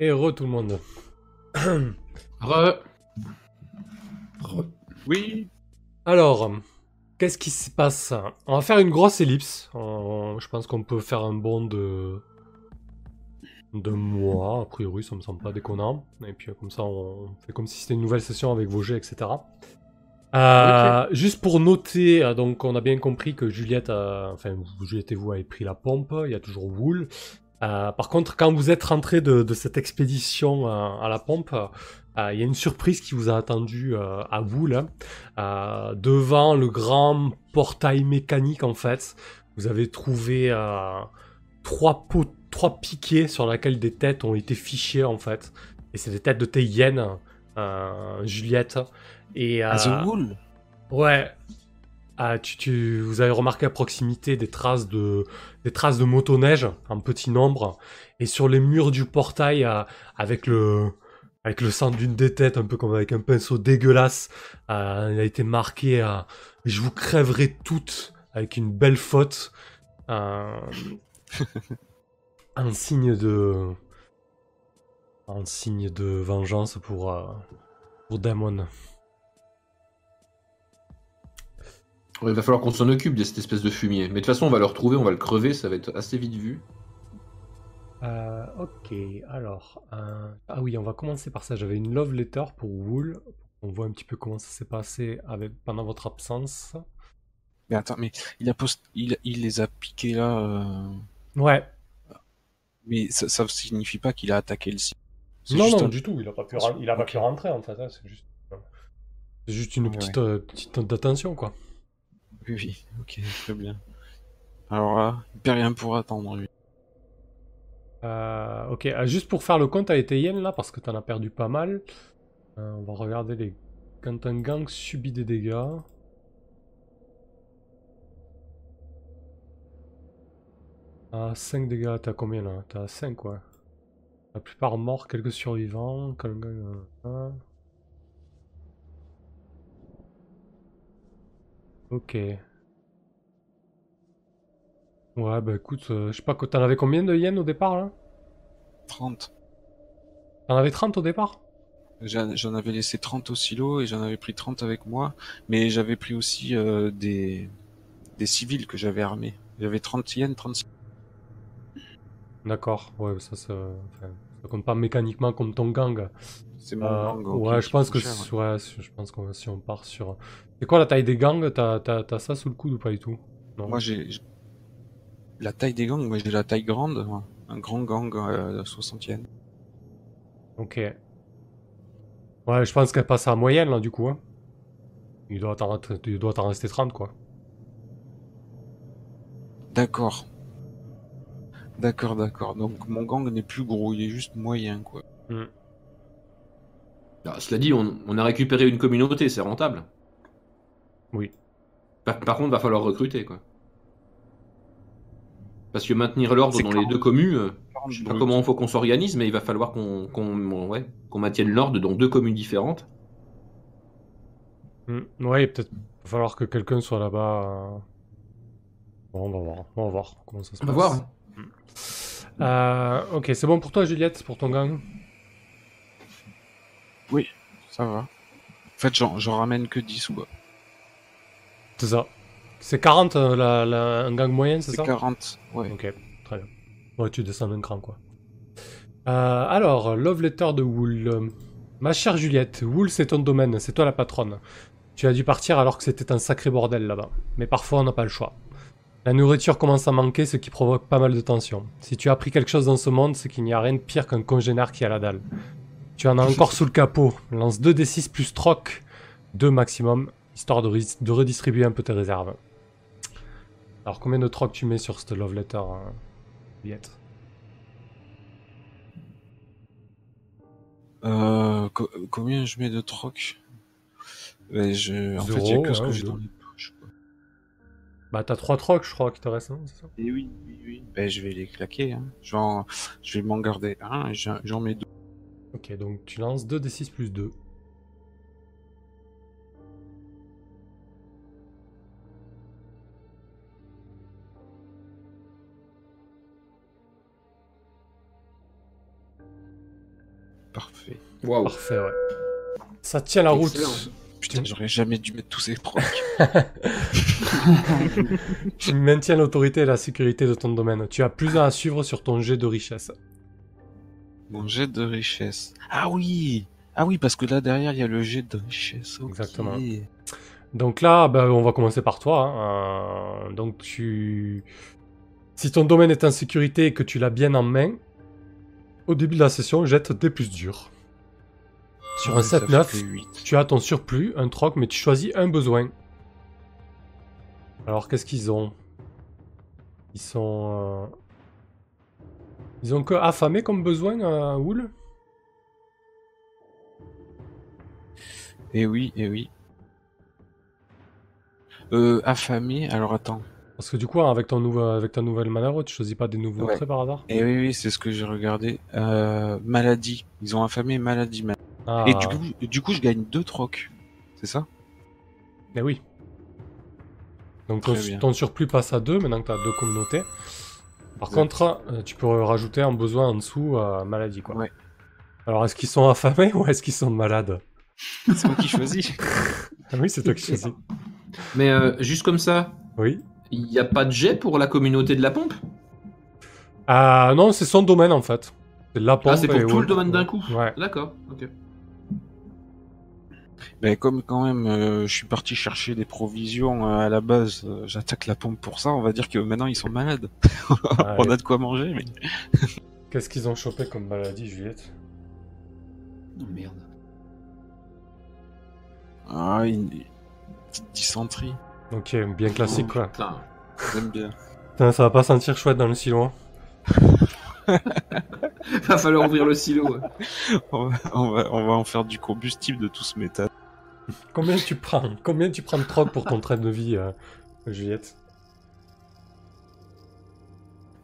Et re tout le monde. Re. Oui. Alors, qu'est-ce qui se passe? On va faire une grosse ellipse. On- Je pense qu'on peut faire un bond de de mois. A priori, ça me semble pas déconnant. Et puis comme ça, on fait comme si c'était une nouvelle session avec vos jets, etc. Euh, Juste pour noter, euh, donc on a bien compris que Juliette, a- enfin Juliette et vous avez pris la pompe. Il y a toujours Wool. Euh, par contre, quand vous êtes rentré de, de cette expédition euh, à la pompe, euh, il y a une surprise qui vous a attendu euh, à vous là. Devant le grand portail mécanique en fait, vous avez trouvé trois pots, trois piquets sur lesquels des têtes ont été fichées en fait. Et c'est des têtes de tes hyènes, Juliette. Et, Wool? Ouais. Ah, tu, tu- vous avez remarqué à proximité des traces de, des traces de motoneige en petit nombre. Et sur les murs du portail, avec le, avec le sang d'une des têtes, un peu comme avec un pinceau dégueulasse, euh, il a été marqué euh, Je vous crèverai toutes avec une belle faute. Euh, un signe de. Un signe de vengeance pour, euh, pour Damon. Il va falloir qu'on s'en occupe de cette espèce de fumier. Mais de toute façon, on va le retrouver, on va le crever, ça va être assez vite vu. Euh, ok, alors. euh, Ah oui, on va commencer par ça. J'avais une love letter pour Wool. On voit un petit peu comment ça s'est passé avec... pendant votre absence. Mais attends, mais il, a post... il, il les a piqués là. euh, Ouais. Mais ça, ça signifie pas qu'il a attaqué le site. Non, non, un- du tout. Il a pas pu, il a pas pu rentrer en fait. hein, C'est juste, une Ouais, petite, euh, petite note d'attention, quoi. Oui, oui, ok, très bien. Alors là, il perd rien pour attendre, lui. Euh, ok, euh, juste pour faire le compte à Yen là, parce que t'en as perdu pas mal. Euh, on va regarder les. Quand un gang subit des dégâts. Ah, 5 dégâts, t'as combien là? T'as 5 quoi. La plupart morts, quelques survivants. Quand un gang. euh, Ok. Ouais, bah écoute, euh, je sais pas, t'en avais combien de yens au départ là? 30. T'en avais 30 au départ? J'en avais laissé 30 au silo et j'en avais pris 30 avec moi. Mais j'avais pris aussi euh, des... des civils que j'avais armés. J'avais 30 yens, 36. D'accord, ouais, ça, ça, enfin, ça compte pas mécaniquement comme ton gang. C'est mon Euh, gang, ouais, je pense que cher, ouais, je pense que si on part sur. C'est quoi la taille des gangs? T'as t'as- t'as ça sous le coude ou pas du tout? Non. Moi, j'ai la taille des gangs. Moi, j'ai la taille grande. moi. Un grand gang euh, 60 yens. Ok. Ouais, je pense qu'elle passe à moyenne là du coup. Hein. Il doit t'en il doit t'en rester 30 quoi. D'accord. D'accord, d'accord. Donc mon gang n'est plus gros, il est juste moyen, quoi. Ah, cela dit, on, on a récupéré une communauté, c'est rentable. Oui. Par, par contre, va falloir recruter, quoi. Parce que maintenir l'ordre dans les deux communes, euh, je sais pas comment il faut qu'on s'organise, mais il va falloir qu'on qu'on ouais, qu'on maintienne l'ordre dans deux communes différentes. Hmm, Ouais, peut-être va falloir que quelqu'un soit là-bas. euh. Bon, on va voir, on va voir comment ça se On va passe. voir. Euh, ok, c'est bon pour toi Juliette, pour ton gang? Ça va. En fait, j'en j'en ramène que 10 ou quoi. C'est ça. C'est 40 euh, la, la- un gang moyen, c'est C'est ça 40, ouais. Ok, très bien. Ouais, tu descends d'un cran, quoi. Euh, alors, Love Letter de Wool. Ma chère Juliette, Wool, c'est ton domaine, c'est toi la patronne. Tu as dû partir alors que c'était un sacré bordel là-bas. Mais parfois, on n'a pas le choix. La nourriture commence à manquer, ce qui provoque pas mal de tension. Si tu as appris quelque chose dans ce monde, c'est qu'il n'y a rien de pire qu'un congénère qui a la dalle. Tu en as encore sous le capot. Lance 2d6 plus troc, 2 maximum, histoire de, de redistribuer un peu tes réserves. Alors, combien de troc tu mets sur cette love letter, hein, Euh, co- combien je mets de troc Ouais, je... En fait, il y a Zéro, que ce hein, que j'ai dans les poches. quoi. Bah, t'as 3 trocs, je crois, qui te restent, c'est ça? Et oui, oui, oui. Ben, je vais les claquer. Hein. Je vais m'en garder un et j'en j'en mets deux. Ok, donc tu lances 2d6 plus 2. Parfait. Waouh. Parfait, ouais. Ça tient la route. Putain, j'aurais jamais dû mettre tous ces procs. Tu maintiens l'autorité et la sécurité de ton domaine. Tu as plus à suivre sur ton jet de richesse. Mon jet de richesse. Ah oui Ah oui, parce que là, derrière, il y a le jet de richesse. Exactement. Donc là, bah, on va commencer par toi. hein. Euh, donc tu... Si ton domaine est en sécurité et que tu l'as bien en main, au début de la session, jette des plus durs. Sur un Ouais, ça 7-9, fait huit. tu as ton surplus, un troc, mais tu choisis un besoin. Alors qu'est-ce qu'ils ont? Ils sont... euh, Ils ont que affamé comme besoin, euh, Wool Eh oui, eh oui. Euh, affamé, alors attends. Parce que du coup, avec, ton nouveau, avec ta nouvelle manœuvre, tu choisis pas des nouveaux Ouais. traits par hasard? Eh oui, oui, c'est ce que j'ai regardé. Euh, maladie. Ils ont affamé, maladie. ma- Ah, Et du coup, du coup, je gagne deux trocs. C'est ça? Eh oui. Donc ton, surplus passe à 2 maintenant que tu as deux communautés. Par Exact. contre, euh, tu peux rajouter un besoin en dessous à maladie. Quoi. Ouais. Alors, est-ce qu'ils sont affamés ou est-ce qu'ils sont malades? C'est moi qui choisis. Ah Oui, c'est toi qui choisis. Mais euh, juste comme ça, Oui. Il n'y a pas de jet pour la communauté de la pompe? Ah non, c'est son domaine en fait. C'est la pompe Ah, c'est pour et tout le domaine d'un coup? Ouais. D'accord, ok. Mais comme quand même, euh, je suis parti chercher des provisions euh, à la base, euh, j'attaque la pompe pour ça. On va dire que maintenant ils sont malades. On a de quoi manger, mais Qu'est-ce qu'ils ont chopé comme maladie, Juliette? Oh merde. ah, une une petite dysenterie. Ok, bien classique quoi. Putain. J'aime bien. Putain, ça va pas sentir chouette dans le silo. hein. Va falloir ouvrir le silo. ouais. On va, on va, on va en faire du combustible de tout ce métal. Combien tu prends Combien tu prends de troc pour ton train de vie, euh, Juliette?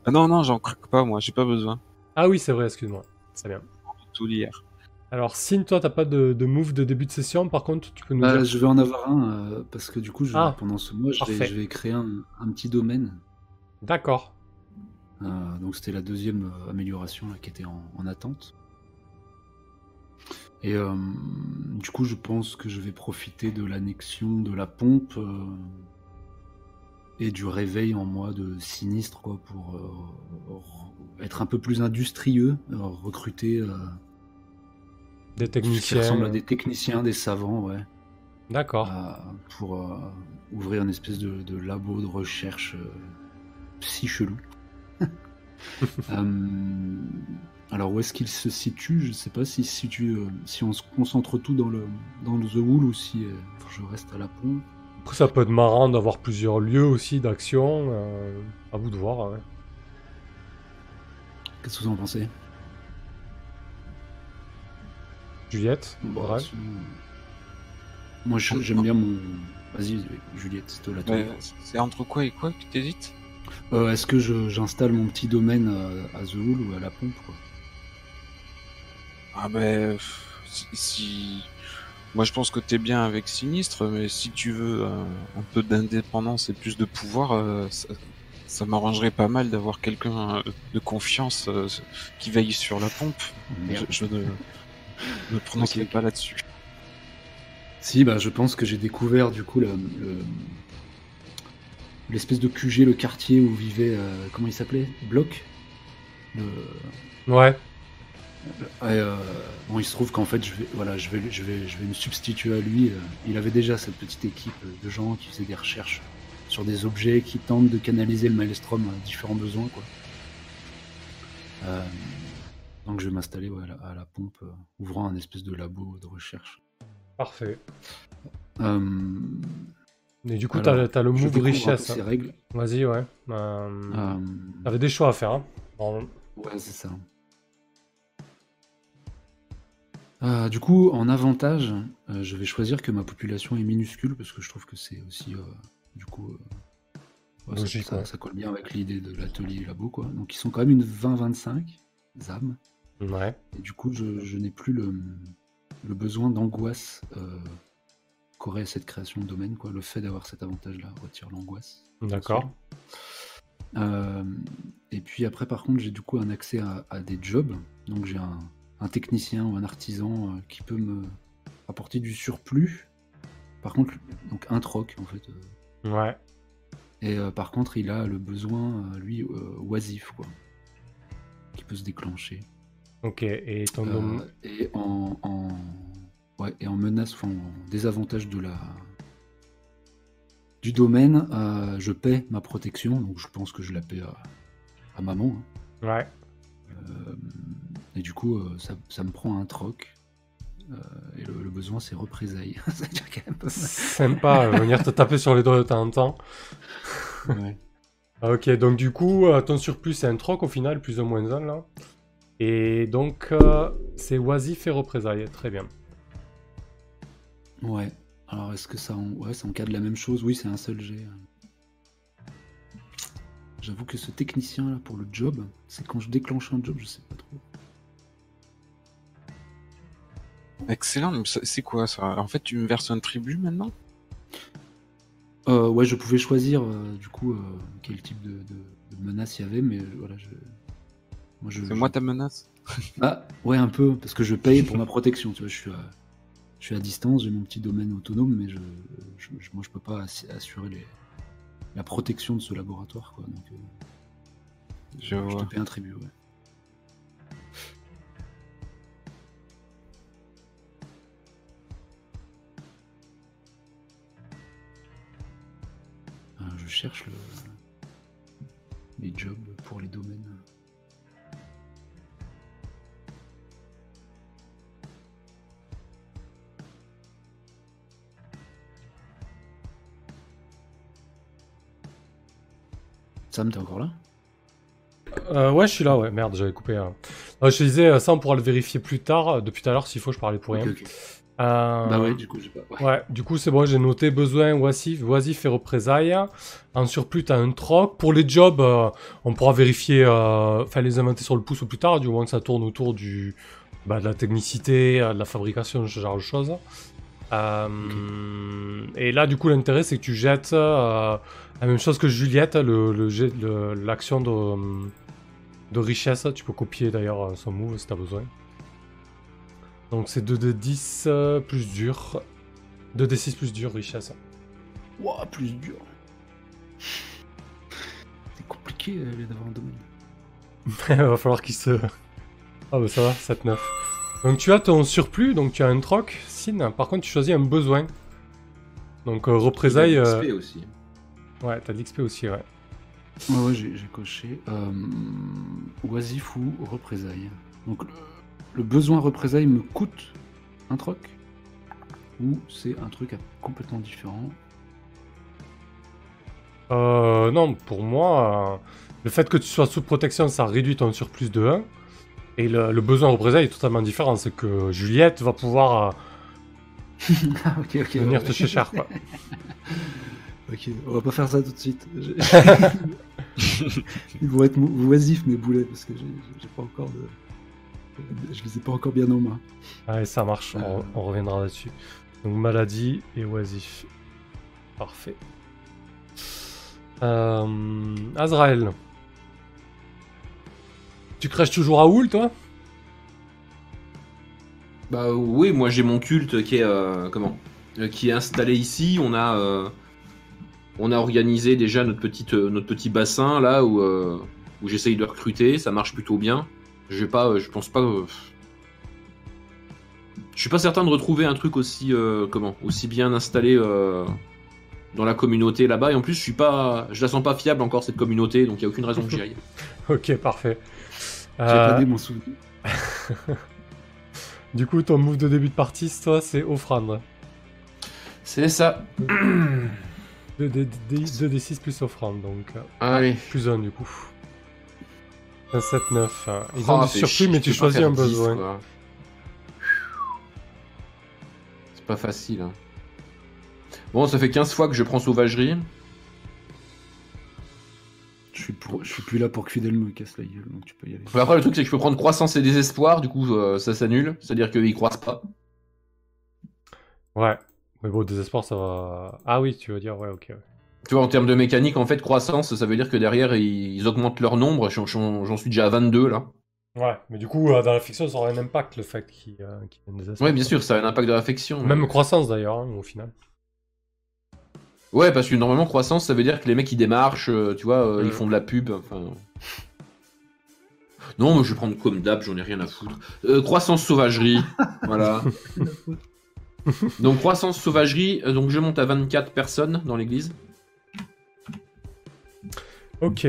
Ah non, non, j'en craque pas, moi, j'ai pas besoin. Ah oui, c'est vrai, excuse-moi. C'est bien. Tout l'hier. Alors, Sin, toi, t'as pas de, de move de début de session, par contre, tu peux nous dire. je vais en avoir un euh, parce que du coup, je- Ah, pendant ce mois, je vais, je vais créer un, un petit domaine. D'accord. Euh, donc c'était la deuxième euh, amélioration là, qui était en, en attente. Et euh, du coup, je pense que je vais profiter de l'annexion de la pompe et du réveil en moi de sinistre quoi, pour être un peu plus industrieux, recruter Des ce qui techniciens. ressemble à des techniciens, des savants, ouais. D'accord. pour euh, ouvrir une espèce de, de labo de recherche euh, si chelou. Euh, alors où est-ce qu'il se situe? Je sais pas si, si, tu, euh, si on se concentre tout dans le, dans le The Wool ou si euh, je reste à la pompe. Après, ça peut être marrant d'avoir plusieurs lieux aussi d'action. euh, à vous de voir. ouais. Qu'est-ce que vous en pensez? Juliette Bon, Moi je- j'aime bien mon... Vas-y Juliette, c'est toi la Ouais, c'est entre quoi et quoi que t'hésites? Euh, Est-ce que j'installe mon petit domaine euh, à The Wool ou à la pompe quoi? Ah ben, si, si- Moi je pense que t'es bien avec Sinistre, mais si tu veux euh, un peu d'indépendance et plus de pouvoir, euh, ça, ça m'arrangerait pas mal d'avoir quelqu'un euh, de confiance euh, qui veille sur la pompe. Je ne me prononcerai Ok, ok. pas là-dessus. Si, bah, je pense que j'ai découvert du coup le- le- l'espèce de QG, le quartier où vivait. euh, comment il s'appelait? Bloc Le- Ouais. Ouais, euh, bon, il se trouve qu'en fait, je vais, voilà, je vais, je vais, je vais me substituer à lui. euh, Il avait déjà cette petite équipe de gens qui faisaient des recherches sur des objets qui tentent de canaliser le maelstrom à différents besoins, quoi. Euh, donc, je vais m'installer ouais, à, la, à la pompe, euh, ouvrant un espèce de labo de recherche. Parfait. Euh, Et du coup, Alors, t'as t'as le move richesse. ces hein. règles. Vas-y, ouais. Euh, Euh, T'avais des choix à faire. Hein. Bon, Ouais, c'est ça. Euh, du coup, en avantage, euh, je vais choisir que ma population est minuscule parce que je trouve que c'est aussi, euh, du coup, euh, ouais, ça- Logique, ça, ouais. ça colle bien avec l'idée de l'atelier labo, quoi. Donc, ils sont quand même une 20-25 âmes, ouais. et du coup, je, je n'ai plus le, le besoin d'angoisse euh, qu'aurait cette création de domaine, quoi. Le fait d'avoir cet avantage-là retire l'angoisse. D'accord. Euh, et puis après, par contre, j'ai du coup un accès à, à des jobs. Donc j'ai un, un technicien ou un artisan euh, qui peut me apporter du surplus. Par contre, donc un troc en fait. Ouais. Et par contre, il a le besoin, lui, oisif, quoi. Qui peut se déclencher. Ok. Et ton Euh, et en, en- ouais, et en menace, en désavantage de la du domaine, euh, je paie ma protection, donc je pense que je la paie à, à maman. hein. Ouais. Euh, et du coup, euh, ça, ça me prend un troc. Et le, le besoin, c'est représailles. C'est-à-dire quand même pas Sympa, venir te taper sur les doigts de temps en temps. Ouais. Ah, Ok, donc du coup, ton surplus, c'est un troc au final, plus ou moins un là. Et donc, euh, c'est oisif et représailles. Très bien. Ouais. Alors, est-ce que ça, en... ouais, ça encadre la même chose? Oui, c'est un seul jet. J'avoue que ce technicien là pour le job, c'est quand je déclenche un job, je sais pas trop. Excellent, mais c'est quoi ça? En fait, tu me verses un tribut maintenant? Euh, ouais, je pouvais choisir euh, du coup euh, quel type de, de- de menace il y avait, mais voilà, je. Moi, je. C'est je- moi ta menace Ah, ouais, un peu, parce que je paye pour ma protection, tu vois, je suis à, je suis à distance, j'ai mon petit domaine autonome, mais je, je- moi, je peux pas assurer les, la protection de ce laboratoire, quoi. Donc, euh, Je te paye un tribut, ouais. Euh, je cherche le, les jobs pour les domaines. Sam, t'es encore là Euh, ouais, je suis là, ouais. Merde, j'avais coupé. hein. Je te disais, euh, ça, on pourra le vérifier plus tard. euh, Depuis tout à l'heure, s'il faut, je parlais pour rien. Ok, ok. Euh, Bah ouais, du coup, j'ai pas. ouais. Ouais, du coup, c'est bon, j'ai noté besoin oisif, oisif et représailles. En surplus, t'as un troc. Pour les jobs, on pourra vérifier, enfin, les inventer sur le pouce au plus tard, du moment que ça tourne autour du, bah, de la technicité, de la fabrication, ce genre de choses. Et là, du coup, l'intérêt, c'est que tu jettes la même chose que Juliette, le, le jet- le- l'action de, de richesse. Tu peux copier d'ailleurs euh, son move si t'as besoin. Donc c'est 2d10 euh, plus dur. 2d6 plus dur, richesse. Ouah, plus dur. C'est compliqué euh, d'avoir un domaine. Il va falloir qu'il se... Ah bah ça va, 7-9. Donc tu as ton surplus, donc tu as un troc, Sin. Par contre tu choisis un besoin. Donc euh, représailles... Euh, aussi. Ouais, t'as de l'XP aussi, ouais. Ouais, ouais, j'ai coché. Euh, oisif ou représailles. Donc, le, le besoin représailles me coûte un troc Ou c'est un truc complètement différent? Euh, non, pour moi, euh, le fait que tu sois sous protection, ça réduit ton surplus de 1. Et le, le besoin représailles est totalement différent. C'est que Juliette va pouvoir euh, Ah, ok, ok. venir ouais, te chez cher, quoi. Ok, on va pas faire ça tout de suite. Ils vont être oisifs mes boulets parce que j'ai pas encore de. Je les ai pas encore bien en main. Allez, ça marche, on, Euh. on reviendra là-dessus. Donc maladie et oisif. Parfait. Euh, Azrael. Tu crèches toujours à Houl, toi? Bah oui, moi j'ai mon culte qui est euh, comment? Euh, qui est installé ici. On a euh, on a organisé déjà notre petite euh, notre petit bassin là où euh, où j'essaye de recruter. Ça marche plutôt bien. Je vais pas, euh, je pense pas. euh, je suis pas certain de retrouver un truc aussi euh, comment aussi bien installé euh, dans la communauté là-bas. Et en plus, je suis pas, je la sens pas fiable encore cette communauté, donc il y a aucune raison que j'y aille. Ok, parfait. J'ai Euh, pas dit mon souvenir. du coup, ton move de début de partie, toi, c'est offrande. C'est ça. 2d6 plus offrande, donc euh, Allez. plus 1 du coup. Un 7-9. euh, Ils Oh, ont du fait surplus, chier, mais tu choisis un 10, besoin. quoi. C'est pas facile. hein. Bon, ça fait 15 fois que je prends sauvagerie. Je suis, pour- je suis plus là pour que Fidel me casse la gueule, donc tu peux y aller. Après, le truc, c'est que je peux prendre croissance et désespoir, du coup, euh, ça s'annule. C'est-à-dire qu'ils croissent pas. Ouais. Mais bon, désespoir, ça va. Ah oui, tu veux dire, ouais, ok. ouais. Tu vois, en termes de mécanique, en fait, croissance, ça veut dire que derrière, ils, augmentent leur nombre. J'en- suis déjà à 22, là. Ouais, mais du coup, euh, dans la fiction, ça aura un impact le fait qu'il euh, y ait des. Ouais, bien sûr, ça a un impact de réflexion. Même croissance d'ailleurs, hein, au final. Ouais, parce que normalement, croissance, ça veut dire que les mecs ils démarchent, euh, tu vois, euh, Mm. ils font de la pub. Enfin. Non, moi je vais prendre comme d'hab, j'en ai rien à foutre. Euh, croissance sauvagerie, voilà. Donc croissance sauvagerie, euh, donc je monte à 24 personnes dans l'église. Ok.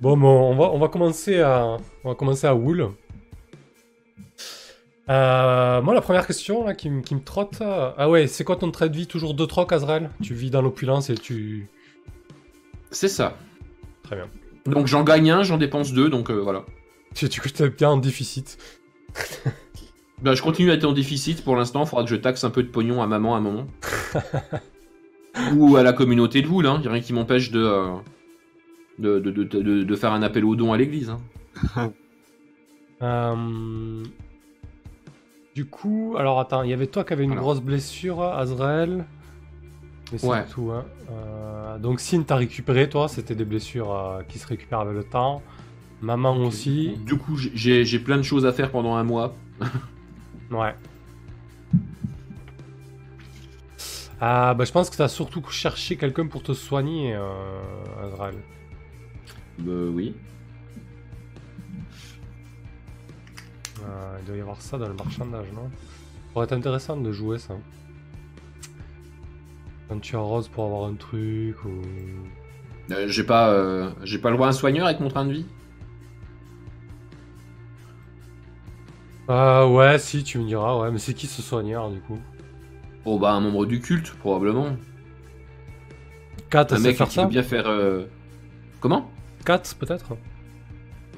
Bon, bon, on va, on va commencer à, on va commencer à Wool. Euh, moi, la première question là, qui, me- qui me trotte. euh, Ah ouais, c'est quoi ton trait de vie Toujours deux trocs, Azrael? Tu vis dans l'opulence et tu. C'est ça. Très bien. Donc j'en gagne un, j'en dépense deux, donc euh, voilà. Tu, tu es bien en déficit. Bah, je continue à être en déficit pour l'instant, il faudra que je taxe un peu de pognon à maman à un moment. Ou à la communauté de Wool, hein. y a rien qui m'empêche de, euh, de, de, de, de- de faire un appel aux dons à l'église. hein. Euh, Du coup, alors attends, il y avait toi qui avait une Alors. grosse blessure, Azrael. Mais c'est Ouais. tout. Hein. Euh, donc, Sin, t'as récupéré, toi, c'était des blessures euh, qui se récupèrent avec le temps. Maman aussi. Du coup, j'ai plein de choses à faire pendant un mois. Ouais. Ah, bah, je pense que t'as surtout cherché quelqu'un pour te soigner, euh, Azrael. Euh, oui. Euh, il doit y avoir ça dans le marchandage, non? Ça pourrait être intéressant de jouer ça. Quand tu arroses pour avoir un truc ou. Euh, j'ai pas, euh, j'ai pas le droit à un soigneur avec mon train de vie? Ah ouais, si, tu me diras, ouais, mais c'est qui ce soigneur du coup? Oh bah un membre du culte probablement. Kat, Un mec faire qui ça peut bien faire. euh, Comment? Kat, peut-être?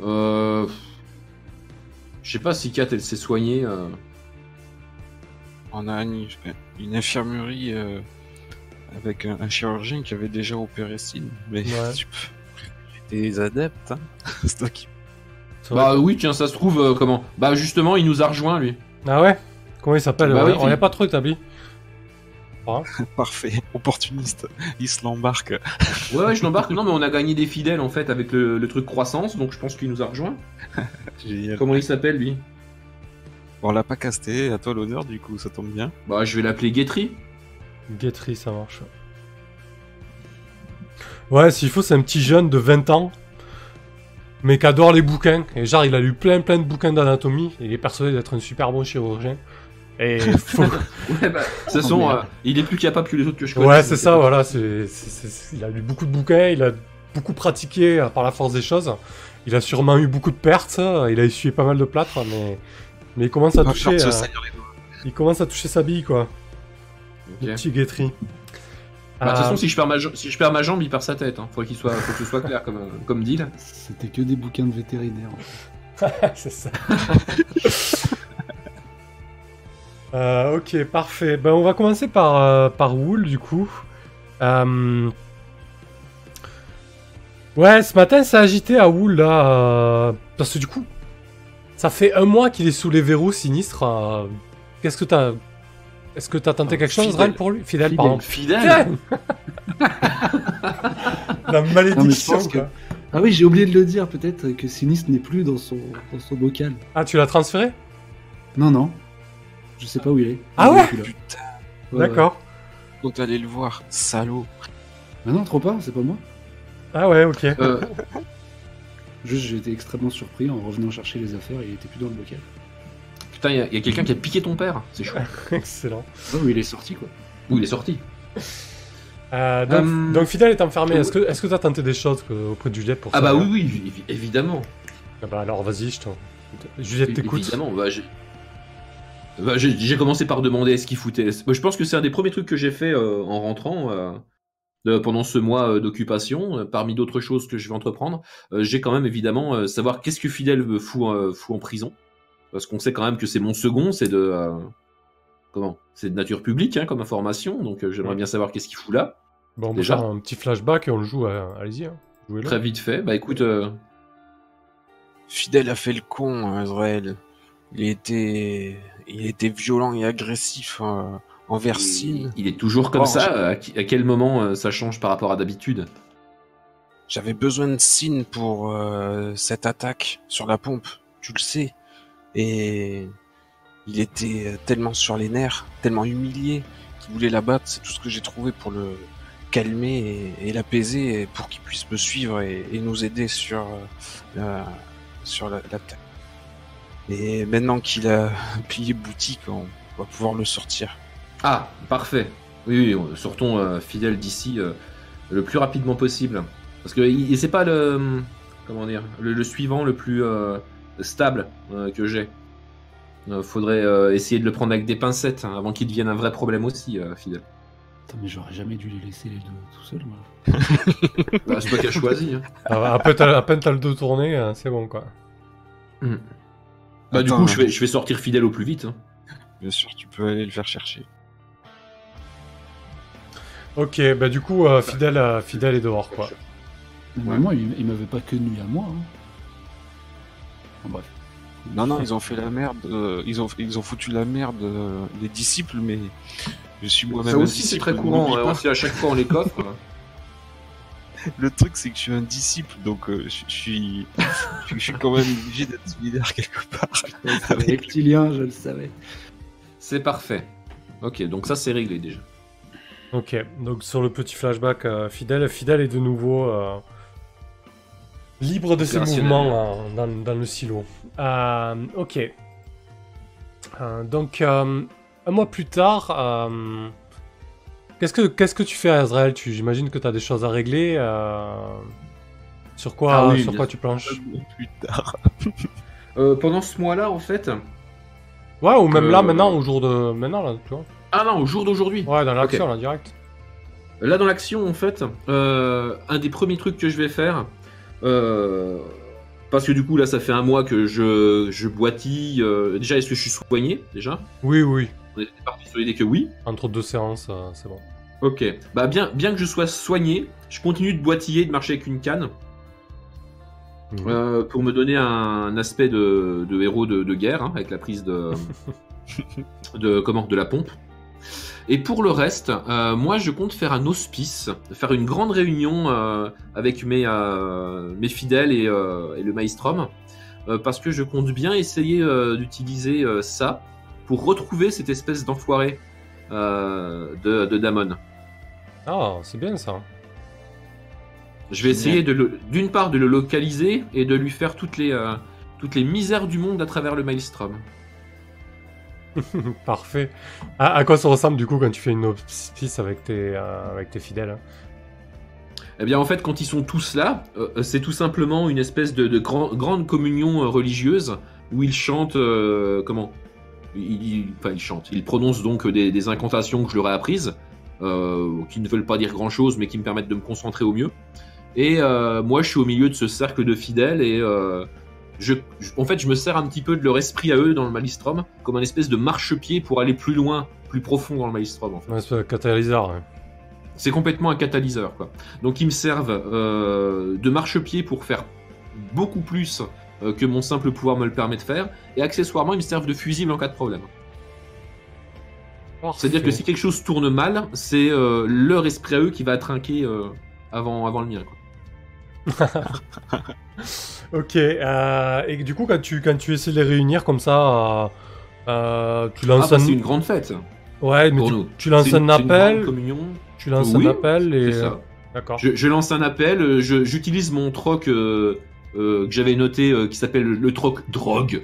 Euh... Je sais pas si Kat elle s'est soignée. euh. On a une, une infirmerie euh, avec un, un chirurgien qui avait déjà opéré Sin. Mais Ouais. tu peux. Des adeptes, hein. C'est toi qui. Bah oui, tiens, ça se trouve euh, comment Bah justement, il nous a rejoint lui. Ah ouais? Comment il s'appelle Bah Ouais, oui, On n'est il- pas trop établi. Parfait, opportuniste. Il se l'embarque. Ouais, ouais, je l'embarque. Non, mais on a gagné des fidèles en fait avec le, le truc croissance, donc je pense qu'il nous a rejoint. Génial. Comment il s'appelle lui? Bon, on l'a pas casté, à toi l'honneur, du coup, ça tombe bien. Bah je vais l'appeler Guetry. Guetry, ça marche. Ouais, s'il faut, c'est un petit jeune de 20 ans, mais qui adore les bouquins. Et genre, il a lu plein plein de bouquins d'anatomie, et il est persuadé d'être un super bon chirurgien. Et faut... Ouais, bah, de toute façon, euh, il est plus capable que les autres que je connais. ouais, c'est ça, voilà. c'est c'est- c'est- Il a lu beaucoup de bouquins, il a beaucoup pratiqué euh, par la force des choses. Il a sûrement eu beaucoup de pertes, il a essuyé pas mal de plâtre, mais, mais il commence à toucher. euh, il commence à toucher sa bille, quoi. Ok. Le petit Bah, de toute façon, si je, perds ma, ja- si je perds ma jambe, il perd sa tête. Hein. Faut qu'il soit, faut que ce soit clair comme, euh, comme deal. C'était que des bouquins de vétérinaires. c'est ça. Euh, ok, parfait. Ben, on va commencer par, euh, par Wool, du coup. Euh, Ouais, ce matin, ça a agité à Wool, là. euh, Parce que du coup, ça fait un mois qu'il est sous les verrous sinistres. euh, Qu'est-ce que t'as... Est-ce que t'as tenté Oh, quelque chose, fidèle. Ren, pour lui? Fidèle, Fidèle. pardon. Fidèle La malédiction, que- quoi. Ah oui, j'ai oublié de le dire, peut-être que Sinistre n'est plus dans son, dans son bocal. Ah, tu l'as transféré? Non, non. Je sais pas où il est. Ah Il est ouais là. Putain, Ouais, ouais. D'accord. faut aller le voir, salaud. Ah non, trop pas, c'est pas moi. Ah ouais, ok. Euh, Juste, j'ai été extrêmement surpris en revenant chercher les affaires il était plus dans le bocal. Putain, il y a, y a quelqu'un qui a piqué ton père. C'est chaud. Excellent. Oui, il est sorti, quoi. Où il est sorti Euh, donc, Euh, donc Fidèle est enfermé. Est-ce que est-ce que t'as tenté des choses que- auprès de Juliette pour Ah ça bah oui, oui, évi- évidemment. Ah bah alors vas-y, je t'en. Juliette t'écoute. Évidemment, bah, j'ai... bah, j'ai commencé par demander ce qu'il foutait. Bah, je pense que c'est un des premiers trucs que j'ai fait euh, en rentrant euh, de- pendant ce mois euh, d'occupation. euh, parmi d'autres choses que je vais entreprendre, euh, j'ai quand même évidemment euh, savoir qu'est-ce que Fidèle me fout, euh, fout en prison. Parce qu'on sait quand même que c'est mon second, c'est de... euh, comment? C'est de nature publique hein, comme information, donc euh, j'aimerais bien savoir qu'est-ce qu'il fout là. Bon, on Déjà. un petit flashback et on le joue. euh, Allez-y. hein. Très vite fait. Bah écoute, euh, Fidèle a fait le con, hein, Israël. Il était, il était violent et agressif euh, envers Sin. il est toujours comme ça. À, qui- à quel moment euh, ça change par rapport à d'habitude? J'avais besoin de Sin pour euh, cette attaque sur la pompe. tu le sais. Et il était tellement sur les nerfs, tellement humilié, qu'il voulait la battre. C'est tout ce que j'ai trouvé pour le calmer et, l'apaiser pour qu'il puisse me suivre et, nous aider sur, euh, la, sur la, la terre. Et maintenant qu'il a plié boutique, on va pouvoir le sortir. Ah, parfait. Oui, oui, sortons euh, fidèle d'ici euh, le plus rapidement possible. Parce que c'est pas le comment dire le, suivant le plus euh, stable euh, que j'ai. Euh, faudrait euh, essayer de le prendre avec des pincettes hein, avant qu'il devienne un vrai problème aussi, euh, fidèle. Attends, mais j'aurais jamais dû les laisser les deux tout seuls, moi. Bah, c'est toi qui as choisi. hein. Ah, à peine t'as à peine t'as le dos tourné, hein, c'est bon quoi. Bah, du coup, je vais, je vais sortir fidèle au plus vite. hein. Bien sûr, tu peux aller le faire chercher. Ok, bah du coup, euh, fidèle, euh, fidèle est dehors quoi. Normalement, il, il m'avait pas que nuit à moi. Hein. Bref. Non, non, ils ont fait la merde. euh, ils, ont, ils ont foutu la merde, euh, les disciples, mais je suis moi-même. Ça aussi, c'est très courant. hein, pas. aussi, à chaque fois, on les coffre. Le truc, c'est que je suis un disciple, donc euh, je, je suis, je suis quand même obligé d'être solidaire quelque part. Avec- Reptilien, je le savais. c'est parfait. Ok, donc ça, c'est réglé déjà. Ok, donc sur le petit flashback, euh, fidèle, fidèle est de nouveau euh, libre de ses mouvements euh, dans, dans le silo. Euh, ok. Euh, donc euh, un mois plus tard, euh, qu'est-ce que qu'est-ce que tu fais à Azrael Tu j'imagine que tu as des choses à régler. euh, sur quoi Ah oui, sur quoi tu planches? Plus tard. Euh, pendant ce mois-là, en fait. Ouais, ou même là maintenant au jour de maintenant là, tu vois. Ah non, au jour d'aujourd'hui. Ouais, dans l'action là direct. Là, dans l'action, en fait, euh, un des premiers trucs que je vais faire, euh, parce que du coup, là, ça fait un mois que je, je boitille. euh, déjà, est-ce que je suis soigné Déjà Oui, oui. On était parti sur l'idée que oui. Entre deux séances, euh, c'est bon. Ok. Bah, bien, bien que je sois soigné, je continue de boitiller, de marcher avec une canne, Mhm. euh, pour me donner un, aspect de, de héros de, de guerre, hein, avec la prise de, de, comment, de la pompe. Et pour le reste, euh, moi je compte faire un hospice, faire une grande réunion euh, avec mes, euh, mes fidèles et, euh, et le maelstrom, euh, parce que je compte bien essayer euh, d'utiliser euh, ça pour retrouver cette espèce d'enfoiré euh, de, de Damon. Ah, c'est bien ça. Je vais essayer de le- d'une part de le localiser et de lui faire toutes les, euh, toutes les misères du monde à travers le maelstrom. Parfait. À, à quoi ça ressemble du coup quand tu fais une hospice avec tes, euh, fidèles hein? Eh bien, en fait, quand ils sont tous là, euh, c'est tout simplement une espèce de, de grand- grande communion euh, religieuse où ils chantent. comment? Ils, Enfin, ils chantent. Ils prononcent donc des, incantations que je leur ai apprises, qui ne veulent pas dire grand chose, mais qui me permettent de me concentrer au mieux. Et moi, je suis au milieu de ce cercle de fidèles et. Je, je- en fait, je me sers un petit peu de leur esprit à eux dans le Malistrom, comme un espèce de marchepied pour aller plus loin, plus profond dans le Malistrom. En fait. Un catalyseur. ouais. C'est complètement un catalyseur, quoi. Donc ils me servent euh, de marchepied pour faire beaucoup plus euh, que mon simple pouvoir me le permet de faire, et accessoirement ils me servent de fusible en cas de problème. C'est-à-dire que si quelque chose tourne mal, c'est euh, leur esprit à eux qui va trinquer euh, avant, avant le mien. Quoi. Ok, euh, et du coup, quand tu, quand tu essaies de les réunir comme ça, euh, euh, tu lances Ah, bah, un... c'est une grande fête Ouais, mais tu, tu lances une- un appel, communion. tu lances Oui, un appel et... C'est ça. D'accord. Je, je lance un appel, je- j'utilise mon troc euh, que j'avais noté qui s'appelle le troc drogue.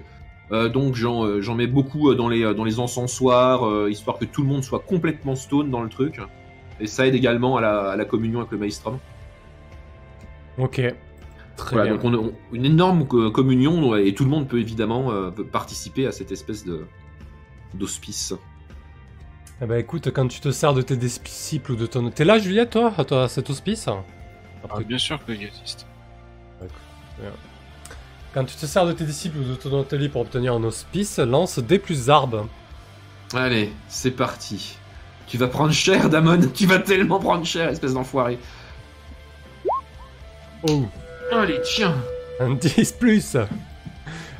Donc j'en j'en mets beaucoup dans les, dans les encensoirs, histoire que tout le monde soit complètement stone dans le truc. Et ça aide également à la, à la communion avec le maelstrom. Ok. Très Voilà, bien. donc on a on- une énorme co- communion et tout le monde peut évidemment euh, peut participer à cette espèce de d'hospice. Eh ben écoute, quand tu te sers de tes disciples ou de ton... T'es là, Juliette, toi, à toi, à cet hospice? Ah, bien sûr que existe. Quand tu te sers de tes disciples ou de ton atelier pour obtenir un hospice, lance D plus arbre. Allez, c'est parti. Tu vas prendre cher, Damon. Tu vas tellement prendre cher, espèce d'enfoiré. Oh, Allez, tiens. un 10 plus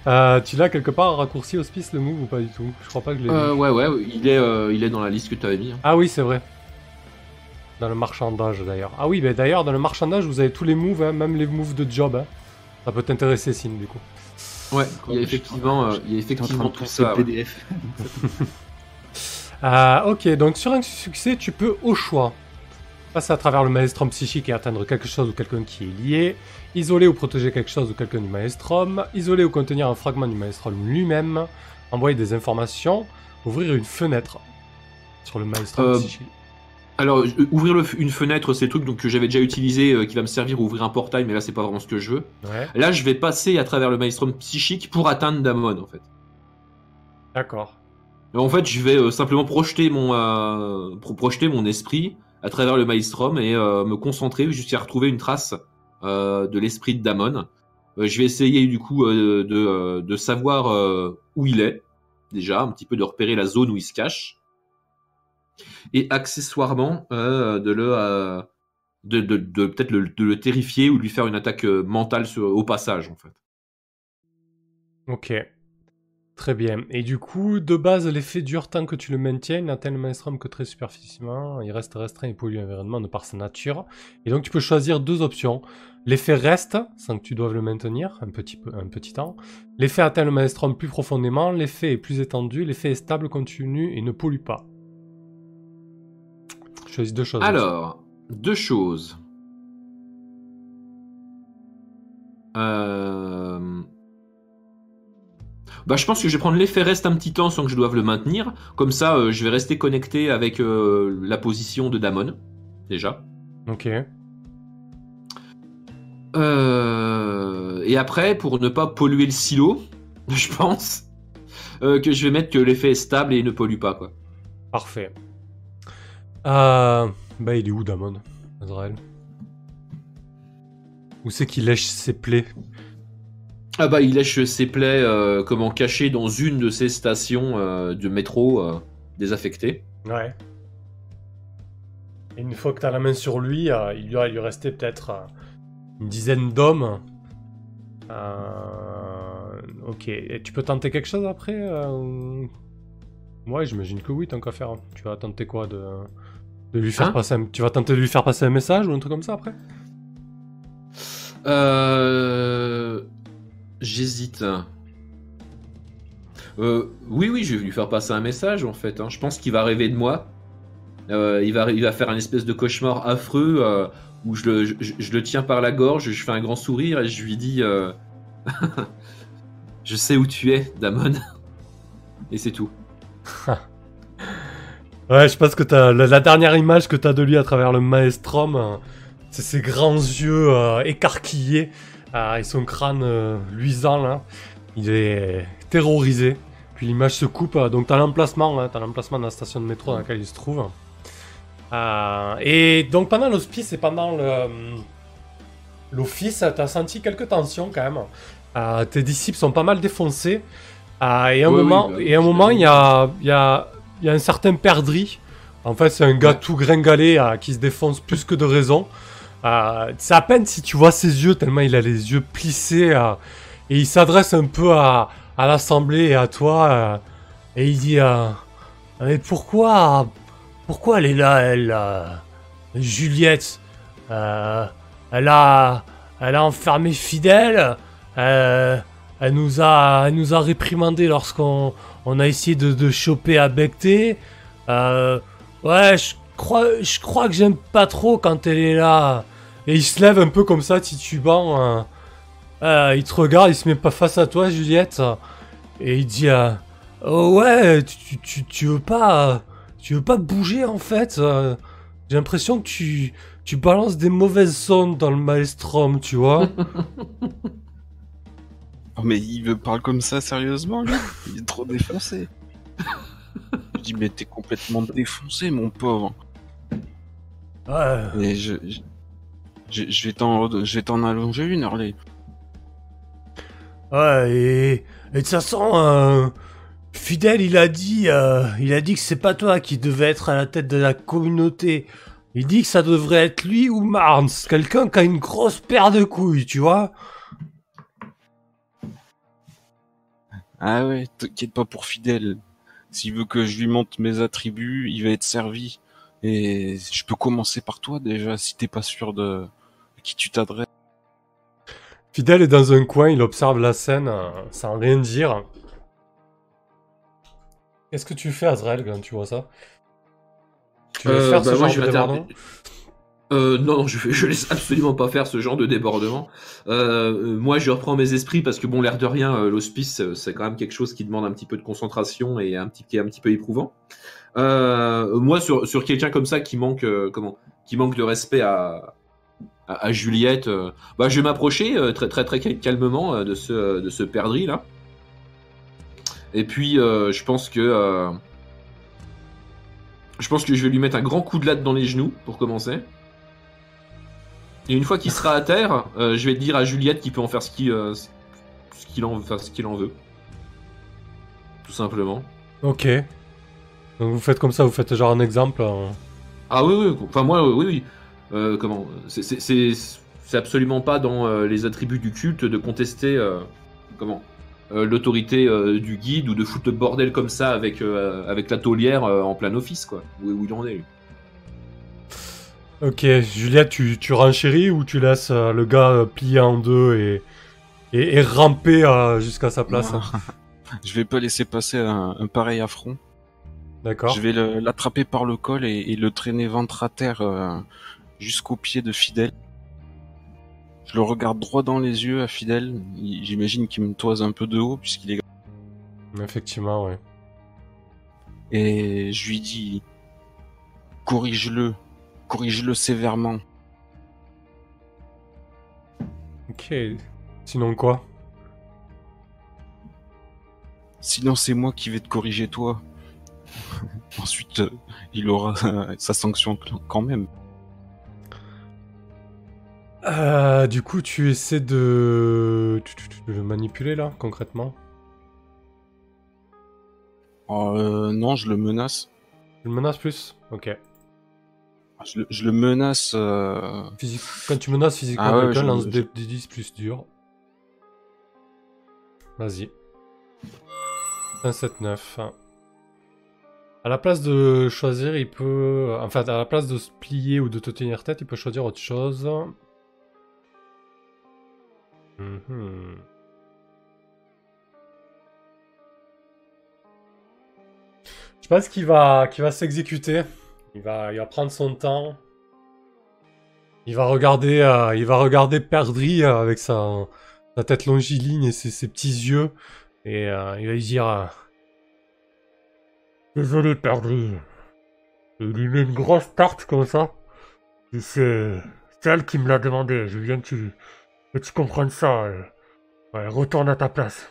Euh, Tu l'as quelque part raccourci hospice le move ou pas du tout? Je crois pas que je l'ai Euh, ouais, ouais, il est, euh, il est dans la liste que tu avais mis. hein. Ah oui, c'est vrai. Dans le marchandage d'ailleurs. Ah oui, mais d'ailleurs, dans le marchandage, vous avez tous les moves, hein, même les moves de job. hein. Ça peut t'intéresser, Sin, du coup. Ouais, il y a effectivement, euh, il y a effectivement tout ça. PDF. Ah, ok, donc sur un succès, tu peux au choix passer à travers le maelstrom psychique et atteindre quelque chose ou quelqu'un qui est lié, isoler ou protéger quelque chose ou quelqu'un du maelstrom, isoler ou contenir un fragment du maelstrom lui-même, envoyer des informations, ouvrir une fenêtre sur le maelstrom Euh, psychique. Alors, euh, ouvrir le une fenêtre, c'est le truc donc, que j'avais déjà utilisé, euh, qui va me servir à ouvrir un portail, mais là, c'est pas vraiment ce que je veux. Ouais, Là, je vais passer à travers le maelstrom psychique pour atteindre Damon, en fait. d'accord. En fait, je vais euh, simplement projeter mon, euh, pro- projeter mon esprit à travers le maelstrom et euh, me concentrer jusqu'à retrouver une trace euh, de l'esprit de Damon. Euh, je vais essayer du coup de, de savoir où il est, déjà, un petit peu de repérer la zone où il se cache. Et accessoirement, de le. de, de, de peut-être le, de le terrifier ou lui faire une attaque mentale sur- au passage, en fait. Ok. Très bien. Et du coup, de base, l'effet dure tant que tu le maintiens. N'atteint le maelstrom que très superficiellement. Il reste restreint et pollue l'environnement de par sa nature. Et donc, tu peux choisir deux options. L'effet reste, sans que tu doives le maintenir un petit, peu, un petit temps. L'effet atteint le maelstrom plus profondément. L'effet est plus étendu. L'effet est stable, continu et ne pollue pas. Choisis deux choses. Alors, deux choses. Euh... Bah, je pense que je vais prendre l'effet reste un petit temps sans que je doive le maintenir. Comme ça, euh, je vais rester connecté avec euh, la position de Damon, déjà. Ok. Euh, Et après, pour ne pas polluer le silo, je pense euh, que je vais mettre que l'effet est stable et il ne pollue pas, quoi. Parfait. Bah, il est où, Damon Azrael? Où c'est qu'il lèche ses plaies? Ah bah, il lèche ses plaies, euh, comment cachées dans une de ces stations euh, de métro euh, désaffectées. Ouais. Et une fois que t'as la main sur lui, il, lui il lui restait peut-être une dizaine d'hommes. Ok. Et tu peux tenter quelque chose après Ouais, j'imagine que oui, tant qu'à faire. Tu vas tenter quoi de, de lui faire Hein? passer un... Tu vas tenter de lui faire passer un message ou un truc comme ça après? Euh... J'hésite. Euh, oui, oui, je vais lui faire passer un message en fait. hein. Je pense qu'il va rêver de moi. Euh, il, va, il va faire un espèce de cauchemar affreux euh, où je le, je, le tiens par la gorge, je fais un grand sourire et je lui dis Je sais où tu es, Damon. Et c'est tout. Ouais, je pense que t'as la, la dernière image que t'as de lui à travers le maelstrom, euh, c'est ses grands yeux écarquillés euh, et son crâne euh, luisant là. Il est terrorisé. Puis l'image se coupe, euh, donc t'as l'emplacement, hein, t'as l'emplacement de la station de métro dans laquelle il se trouve. Euh, et donc pendant l'hospice et pendant l'office, t'as senti quelques tensions quand même. Tes disciples sont pas mal défoncés. Et à un Oui, oui, moment, bah, et à un moment, il y a, il y a il y a un certain perdri. En fait, c'est un gars tout gringalé qui se défonce plus que de raison. Euh, c'est à peine si tu vois ses yeux, tellement il a les yeux plissés. euh, et il s'adresse un peu à, l'assemblée et à toi. euh, et il dit Mais pourquoi Pourquoi elle est là, elle Juliette Elle a. Elle a enfermé Fidèle. Elle nous a, elle nous a réprimandé lorsqu'on on a essayé de, de choper à. Euh, ouais, je crois, je crois que j'aime pas trop quand elle est là. Et il se lève un peu comme ça, titubant. euh. Euh, il te regarde, il se met pas face à toi, Juliette. Et il dit euh, Oh ouais, tu, tu, tu veux pas. Tu veux pas bouger en fait euh, J'ai l'impression que tu, tu balances des mauvaises sondes dans le maelstrom, tu vois. Oh, mais il me parle comme ça sérieusement, lui? Il est trop défoncé. je dis, mais t'es complètement défoncé, mon pauvre. Ouais. Et je, je, je- je vais t'en, je vais t'en allonger une, Harley. Ouais, et, et de toute façon, euh, Fidèle, il a dit, euh, il a dit que c'est pas toi qui devais être à la tête de la communauté. Il dit que ça devrait être lui ou Marnes, quelqu'un qui a une grosse paire de couilles, tu vois. Ah ouais, t'inquiète pas pour Fidèle. S'il veut que je lui monte mes attributs, il va être servi. Et je peux commencer par toi déjà, si t'es pas sûr de à qui tu t'adresses. Fidèle est dans un coin, il observe la scène euh, sans rien dire. Qu'est-ce que tu fais, Azrael, quand tu vois ça? Tu veux Euh, faire bah, ce moi, genre je de vais débordement? Euh, non, non, je, je laisse absolument pas faire ce genre de débordement. Moi, je reprends mes esprits parce que bon, l'air de rien, l'hospice, c'est quand même quelque chose qui demande un petit peu de concentration et un petit, qui est un petit peu éprouvant. Euh, moi, sur, sur quelqu'un comme ça qui manque, euh, comment, qui manque de respect à, à, à Juliette, euh, bah, je vais m'approcher euh, très, très, très calmement euh, de ce, de ce perdrix là. Et puis, je pense que, je pense que je vais lui mettre un grand coup de latte dans les genoux pour commencer. Et une fois qu'il sera à terre, euh, je vais dire à Juliette qu'il peut en faire ce qu'il euh, ce qu'il en, enfin, ce qu'il en veut. Tout simplement. Ok. Donc vous faites comme ça, vous faites genre un exemple. en- Ah oui, oui, enfin moi, oui, oui. Euh, comment c'est- C'est c'est- c'est absolument pas dans euh, les attributs du culte de contester euh, comment euh, l'autorité euh, du guide ou de foutre le bordel comme ça avec, euh, avec la taulière euh, en plein office, quoi. Où, où il en est, lui. Ok, Juliette, tu, tu renchéris ou tu laisses euh, le gars euh, plier en deux et, et, et ramper euh, jusqu'à sa place Non. Je vais pas laisser passer un, un pareil affront. D'accord. Je vais l'attraper par le col et, et le traîner ventre à terre euh, jusqu'au pied de Fidèle. Je le regarde droit dans les yeux à Fidèle. J'imagine qu'il me toise un peu de haut puisqu'il est Effectivement, ouais. et je lui dis corrige-le, corrige-le sévèrement. Ok. Sinon quoi? Sinon c'est moi qui vais te corriger toi. Ensuite euh, il aura sa sanction quand même. Euh, Du coup, tu essaies de... le manipuler là, concrètement? Euh, non, je le menace. Tu le menaces plus? Ok. Je, le- je le menace. euh, Physique... Quand tu menaces physiquement Ah quelqu'un, lance je- des des 10 plus dur. Vas-y. 1, 7, 9. À la place de choisir, il peut... Enfin, à la place de se plier ou de te tenir tête, il peut choisir autre chose. Mhm. Je pense qu'il va, va s'exécuter. Il va, il prendre son temps. Il va regarder, euh, il va regarder Perdri euh, avec sa, sa tête longiligne et ses, petits yeux. Et euh, il va lui dire euh, Désolé, Perdri. Il met une grosse tarte comme ça. C'est c'est elle qui me l'a demandé. Je viens que tu, que tu comprennes ça. euh. Ouais, retourne à ta place.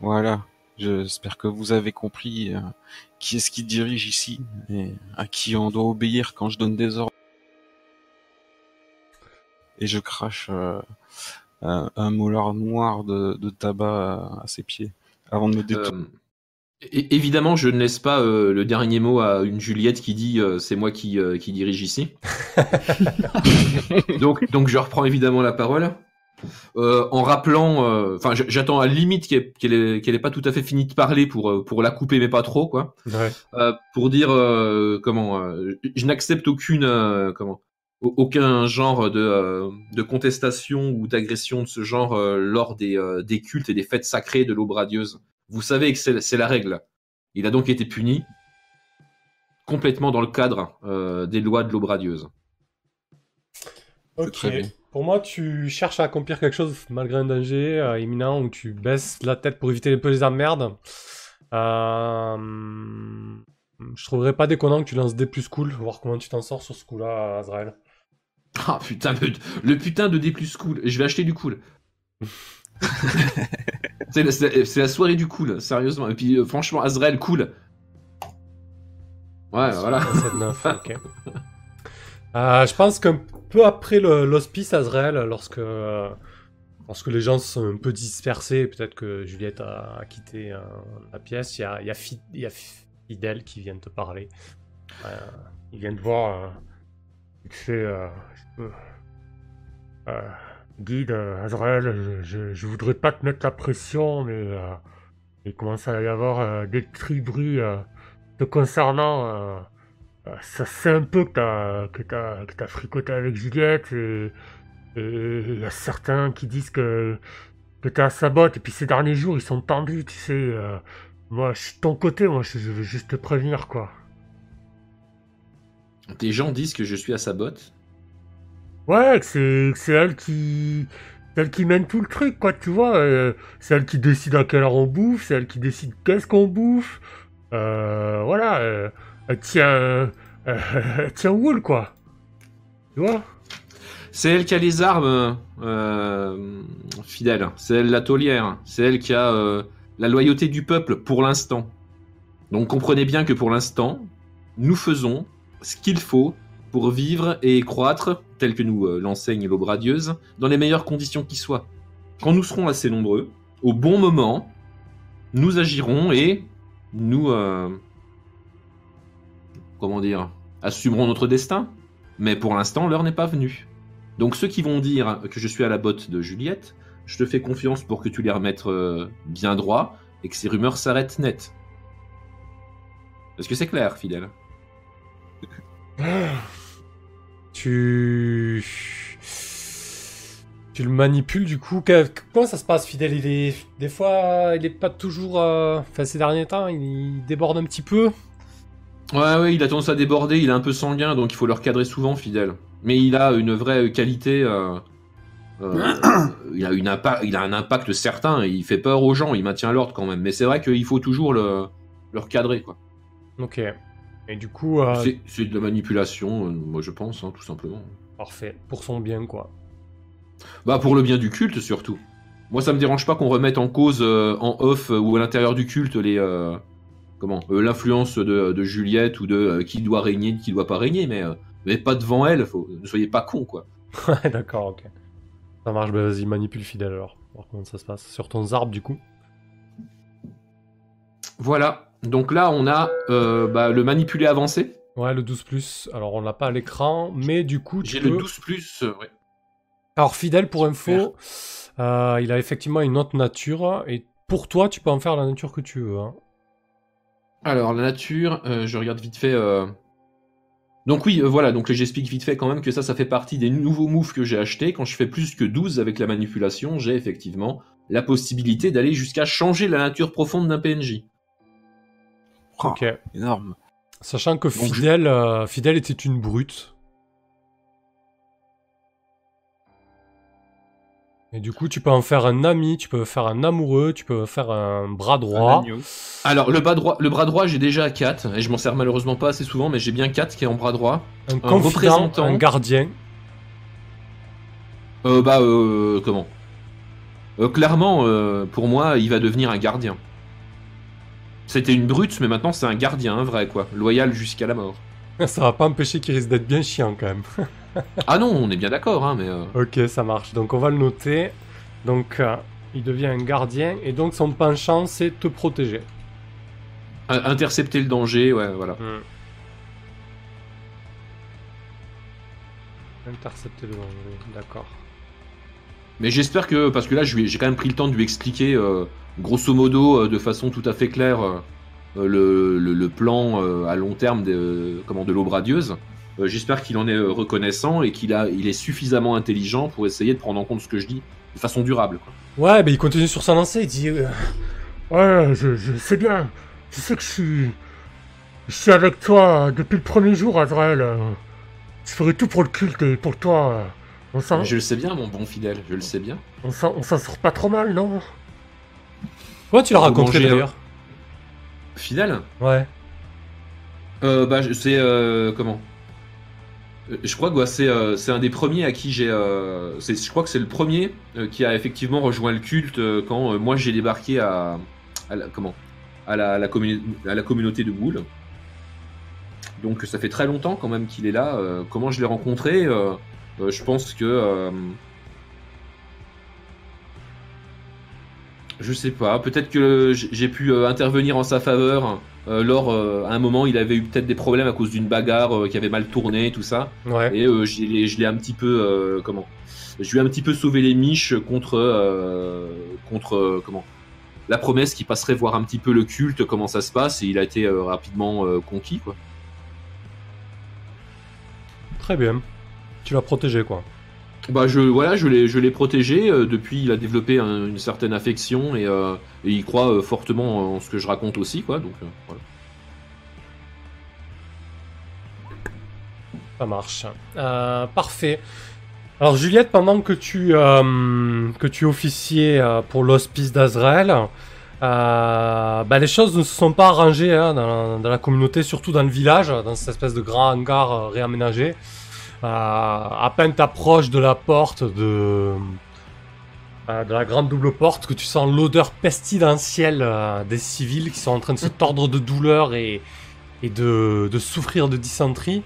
Voilà. J'espère que vous avez compris euh, qui est-ce qui dirige ici et à qui on doit obéir quand je donne des ordres. Et je crache euh, un, un molar noir de, de tabac à, à ses pieds avant de me détourner. Évidemment, je ne laisse pas euh, le dernier mot à une Juliette qui dit euh, c'est moi qui, euh, qui dirige ici. donc, donc je reprends évidemment la parole. En rappelant, enfin, j'attends à la limite qu'elle qu'elle ait, qu'elle ait pas tout à fait fini de parler pour, pour la couper, mais pas trop, quoi. Ouais. Pour dire comment, je, n'accepte aucune, comment, au- aucun genre de, de contestation ou d'agression de ce genre lors des, des cultes et des fêtes sacrées de l'aube radieuse. Vous savez que c'est la règle. Il a donc été puni complètement dans le cadre euh, des lois de l'aube radieuse. Ok. Pour moi, tu cherches à accomplir quelque chose malgré un danger euh, imminent où tu baisses la tête pour éviter un peu les emmerdes. Euh... Je trouverais pas déconnant que tu lances des plus cool, voir comment tu t'en sors sur ce coup-là, Azrael. Ah putain, le, le putain de D plus cool. Je vais acheter du cool. c'est la, soirée du cool, sérieusement. Et puis euh, franchement, Azrael, cool. Ouais, voilà. 7-9, ok. Euh, je pense qu'un peu après l'hospice Azrael, lorsque, euh, lorsque les gens sont un peu dispersés, peut-être que Juliette a, a quitté euh, la pièce, il y a, il y, a Fi- il y a Fidel qui vient te parler. Il vient te voir. Euh, il guide, euh, Azrael, je, je, voudrais pas te mettre la pression, mais euh, il commence à y avoir euh, des tribus te concernant. ça sait un peu que t'as t'as t'as fricoté avec Juliette et, il y a certains qui disent que, que t'es à sa botte. Et puis ces derniers jours, ils sont tendus, tu sais. moi, je suis de ton côté, moi, je je veux juste te prévenir, quoi. Des gens disent que je suis à sa botte? Ouais, c'est elle qui c'est elle qui mène tout le truc, quoi, tu vois. euh, c'est elle qui décide à quelle heure on bouffe, c'est elle qui décide qu'est-ce qu'on bouffe. Euh, voilà, euh, elle tient, euh, elle Wool, quoi. Tu vois? C'est elle qui a les armes, euh, fidèle. C'est elle la taulière. C'est elle qui a la loyauté du peuple pour l'instant. Donc comprenez bien que pour l'instant, nous faisons ce qu'il faut pour vivre et croître, tel que nous euh, l'enseigne l'aube radieuse, dans les meilleures conditions qui soient. Quand nous serons assez nombreux, au bon moment, nous agirons et nous... euh, comment dire Assumerons notre destin. Mais pour l'instant, l'heure n'est pas venue. Donc ceux qui vont dire que je suis à la botte de Juliette, je te fais confiance pour que tu les remettes euh, bien droit et que ces rumeurs s'arrêtent net. Est-ce que c'est clair, fidèle? Tu. Tu le manipules du coup. Comment ça se passe, fidèle Il est. Des fois, il est pas toujours. euh, Enfin, ces derniers temps, il déborde un petit peu. Ouais, ouais, il a tendance à déborder, il est un peu sanguin, donc il faut le recadrer souvent, fidèle. Mais il a une vraie qualité. euh, euh, il, a une il a un impact certain, et il fait peur aux gens, il maintient l'ordre quand même. Mais c'est vrai qu'il faut toujours le, le recadrer, quoi. Ok. Et du coup, euh, C'est- de la manipulation, euh, moi je pense, hein, tout simplement. parfait. Pour son bien, quoi. Bah pour le bien du culte surtout. Moi ça me dérange pas qu'on remette en cause euh, en off euh, ou à l'intérieur du culte les comment l'influence de, de Juliette ou de qui doit régner, qui doit pas régner, mais mais pas devant elle. Faut, ne soyez pas con quoi. Ouais, d'accord, ok. Ça marche, bah vas-y, manipule fidèle alors. Voir comment ça se passe. Sur ton arbre, du coup. Voilà. Donc là on a euh, bah, le manipuler avancé. Ouais, le 12. Alors, on l'a pas à l'écran, mais du coup, tu J'ai peux... le 12 plus. euh, ouais. Alors, fidèle, pour info, euh, il a effectivement une autre nature. Et pour toi, tu peux en faire la nature que tu veux. Hein. Alors la nature, euh, je regarde vite fait. Donc oui, voilà, donc j'explique vite fait quand même que ça, ça fait partie des nouveaux moves que j'ai achetés. Quand je fais plus que 12 avec la manipulation, j'ai effectivement la possibilité d'aller jusqu'à changer la nature profonde d'un PNJ. Oh, Ok. Énorme. Sachant que Donc, je- fidèle, euh, fidèle était une brute. Et du coup, tu peux en faire un ami, tu peux faire un amoureux, tu peux faire un bras droit. Alors le bras droit, le bras droit j'ai déjà 4, et je m'en sers malheureusement pas assez souvent, mais j'ai bien 4 qui est en bras droit. Un confident, représentant. un gardien. Euh, bah, euh, comment? Euh, Clairement, euh, pour moi, il va devenir un gardien. C'était une brute, mais maintenant c'est un gardien, un vrai quoi, loyal jusqu'à la mort. Ça va pas empêcher qu'il risque d'être bien chiant quand même. Ah non, on est bien d'accord, hein, mais... euh, ok, ça marche. Donc on va le noter. Donc euh, il devient un gardien et donc son penchant c'est te protéger. in- intercepter le danger, ouais, voilà. Hmm. Intercepter le danger, d'accord. Mais j'espère que, parce que là, j'ai quand même pris le temps de lui expliquer, euh, grosso modo, euh, de façon tout à fait claire, euh, euh, le, le- le plan euh, à long terme de, comment, de l'aube radieuse. Euh, j'espère qu'il en est reconnaissant et qu'il a, il est suffisamment intelligent pour essayer de prendre en compte ce que je dis de façon durable. quoi. Ouais, mais il continue sur sa lancée, il dit euh, Ouais, je, je sais bien, je sais que je suis. Je suis avec toi depuis le premier jour, Azrael. Je ferai tout pour le culte et pour toi. On s'en Je le sais bien, mon bon fidèle, je le sais bien. on s'en- on s'en sort pas trop mal, non? Ouais, tu l'as rencontré d'ailleurs. Fidèle Ouais. Euh, bah, c'est euh, comment? Euh, Je crois que ouais, c'est euh, un des premiers à qui j'ai. euh, je crois que c'est le premier euh, qui a effectivement rejoint le culte euh, quand euh, moi j'ai débarqué à, à la, comment? À la, à la, communi- à la communauté de Wool. Donc ça fait très longtemps quand même qu'il est là. Euh, comment je l'ai rencontré? Euh, euh, Je pense que je sais pas. Peut-être que j'ai j'ai pu euh, intervenir en sa faveur. Euh, lors, euh, à un moment, il avait eu peut-être des problèmes à cause d'une bagarre euh, qui avait mal tourné, tout ça. Ouais. Et euh, je l'ai un petit peu, euh, comment? Je lui ai un petit peu sauvé les miches contre, euh, contre euh, comment? La promesse qu'il passerait voir un petit peu le culte, comment ça se passe, et il a été euh, rapidement euh, conquis, quoi. Très bien. Tu l'as protégé, quoi. Bah je voilà, je l'ai je l'ai protégé euh, depuis. Il a développé un- une certaine affection et, euh, il croit euh, fortement en ce que je raconte aussi, quoi. Donc voilà. Ça marche. Parfait. Alors Juliette, pendant que tu, que tu officiais pour l'hospice d'Azrael, bah, les choses ne se sont pas arrangées hein, dans, la communauté, surtout dans le village, dans cette espèce de grand hangar réaménagé. À peine t'approches de la porte de, euh, de la grande double porte que tu sens l'odeur pestilentielle euh, des civils qui sont en train de se tordre de douleur et, et de, de souffrir de dysenterie.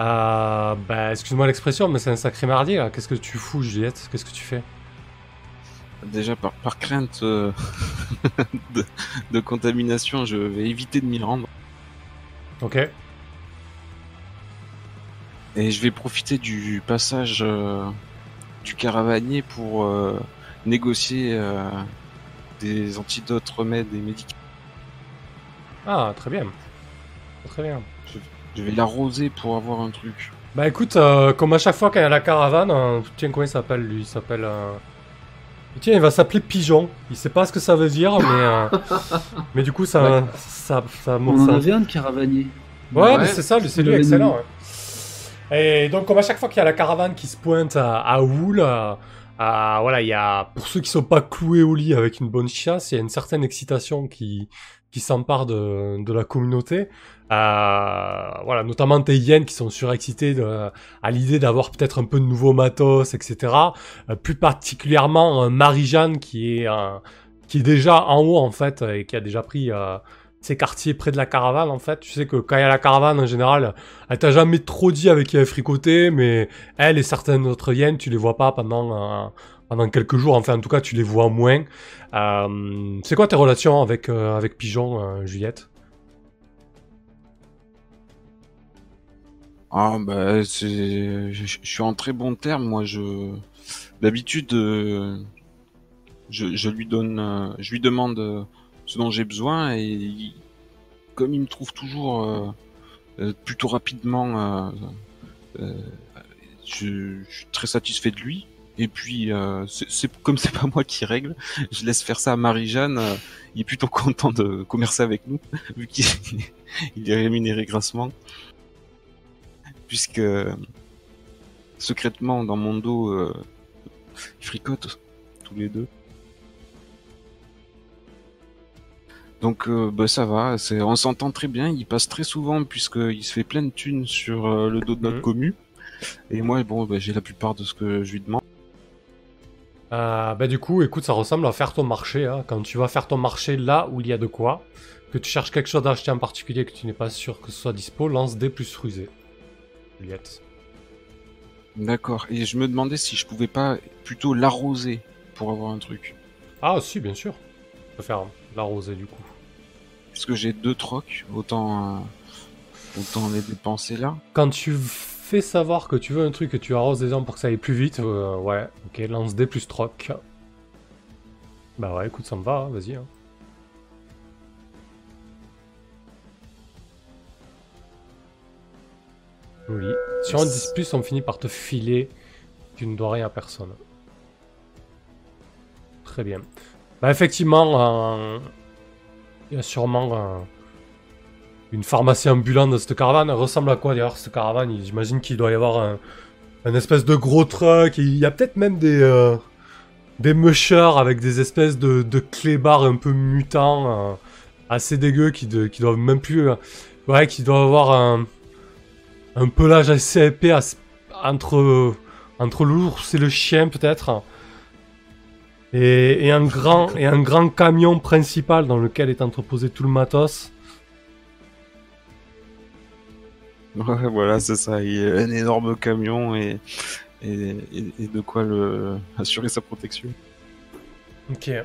Euh, bah, excuse-moi l'expression, mais c'est un sacré mardi là. Qu'est-ce que tu fous, Juliette? Qu'est-ce que tu fais? Déjà, par, par crainte euh, de, de contamination, je vais éviter de m'y rendre. Ok. Et je vais profiter du passage euh, du caravanier pour euh, négocier euh, des antidotes, remèdes et médicaments. Ah, très bien. Très bien. Je vais l'arroser pour avoir un truc. Bah écoute, euh, comme à chaque fois qu'il y a la caravane, euh, tiens, comment il s'appelle lui? Il s'appelle. euh, Tiens, il va s'appeler Pigeon. Il sait pas ce que ça veut dire, mais. euh, mais du coup, ça. ça, ça, On en ça- avait un de caravanier. Ouais, Ouais. mais c'est ça, c'est lui Le excellent. ouais. Et donc, comme à chaque fois qu'il y a la caravane qui se pointe à, à Wool, euh, voilà, il y a, pour ceux qui sont pas cloués au lit avec une bonne chiasse, il y a une certaine excitation qui, qui s'empare de, de la communauté. Euh, voilà, notamment tes hyènes qui sont surexcités de, à l'idée d'avoir peut-être un peu de nouveaux matos, etc. Euh, plus particulièrement Marie-Jeanne qui est, qui est déjà en haut, en fait, et qui a déjà pris, euh, ces quartiers près de la caravane en fait. Tu sais que quand il y a la caravane en général, elle t'a jamais trop dit avec qui elle fricotait, mais elle et certaines autres hyènes, tu les vois pas pendant, euh, quelques jours. Enfin, en tout cas, tu les vois moins. Euh, c'est quoi tes relations avec, euh, Pigeon, Juliette? Ah bah c'est, je, suis en très bon terme. Moi, je d'habitude, je, lui donne, je lui demande ce dont j'ai besoin et comme il me trouve toujours euh, euh, plutôt rapidement, euh, je, suis très satisfait de lui. Et puis, c'est comme c'est pas moi qui règle, je laisse faire ça à Marie-Jeanne. il est plutôt content de commercer avec nous, vu qu'il il est rémunéré grassement puisque secrètement dans mon dos, ils fricotent tous les deux. Donc euh, bah, ça va, c'est, on s'entend très bien, il passe très souvent puisqu'il se fait plein de thunes sur euh, le dos de notre Mhm. commu. Et moi, bon, bah, j'ai la plupart de ce que je lui demande. Euh, bah du coup, écoute, ça ressemble à faire ton marché. Hein. Quand tu vas faire ton marché là où il y a de quoi, que tu cherches quelque chose à acheter en particulier que tu n'es pas sûr que ce soit dispo, lance des plus rusés. Juliette. D'accord. Et je me demandais si je pouvais pas plutôt l'arroser pour avoir un truc. Ah si, bien sûr. Tu peux faire l'arroser du coup. Parce que j'ai deux trocs, autant, euh, autant les dépenser là. Quand tu fais savoir que tu veux un truc et tu arroses des gens pour que ça aille plus vite, euh, ouais, ok, lance des plus troc. Bah ouais, écoute, ça me va, hein, vas-y. hein. Oui. Sur un 10 plus, on finit par te filer. Tu ne dois rien à personne. Très bien. Bah effectivement, euh, il y a sûrement euh, une pharmacie ambulante dans cette caravane. Elle ressemble à quoi d'ailleurs cette caravane? J'imagine qu'il doit y avoir un, un espèce de gros truck. Il y a peut-être même des, euh, des mushers avec des espèces de, de clébards un peu mutants, euh, assez dégueux, qui, doivent même plus... euh, ouais, qui doivent avoir un, un pelage assez épais entre, entre l'ours et le chien peut-être. Et, et, un grand, et un grand camion principal dans lequel est entreposé tout le matos. Ouais, voilà, c'est ça. Il y a un énorme camion et, et, et- et de quoi le, assurer sa protection. Ok. Euh,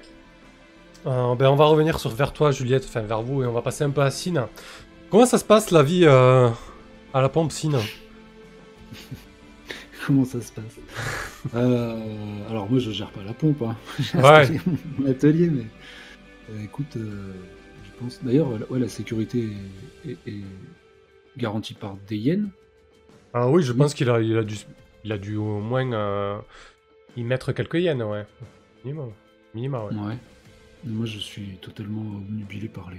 ben on va revenir sur, vers toi, Juliette, enfin vers vous, et on va passer un peu à Sine. Comment ça se passe la vie euh, à la pompe, Sine? Comment ça se passe Euh, Alors moi je gère pas la pompe, hein. J'ai Ouais. mon atelier, mais euh, écoute, euh, je pense. D'ailleurs, la- ouais, la sécurité est, est- est garantie par des yens. Ah oui, je pense qu'il a, il a dû Il a dû au moins y mettre quelques yens, ouais. Minimum. Minimum, ouais. Ouais. Moi, je suis totalement obnubilé par les.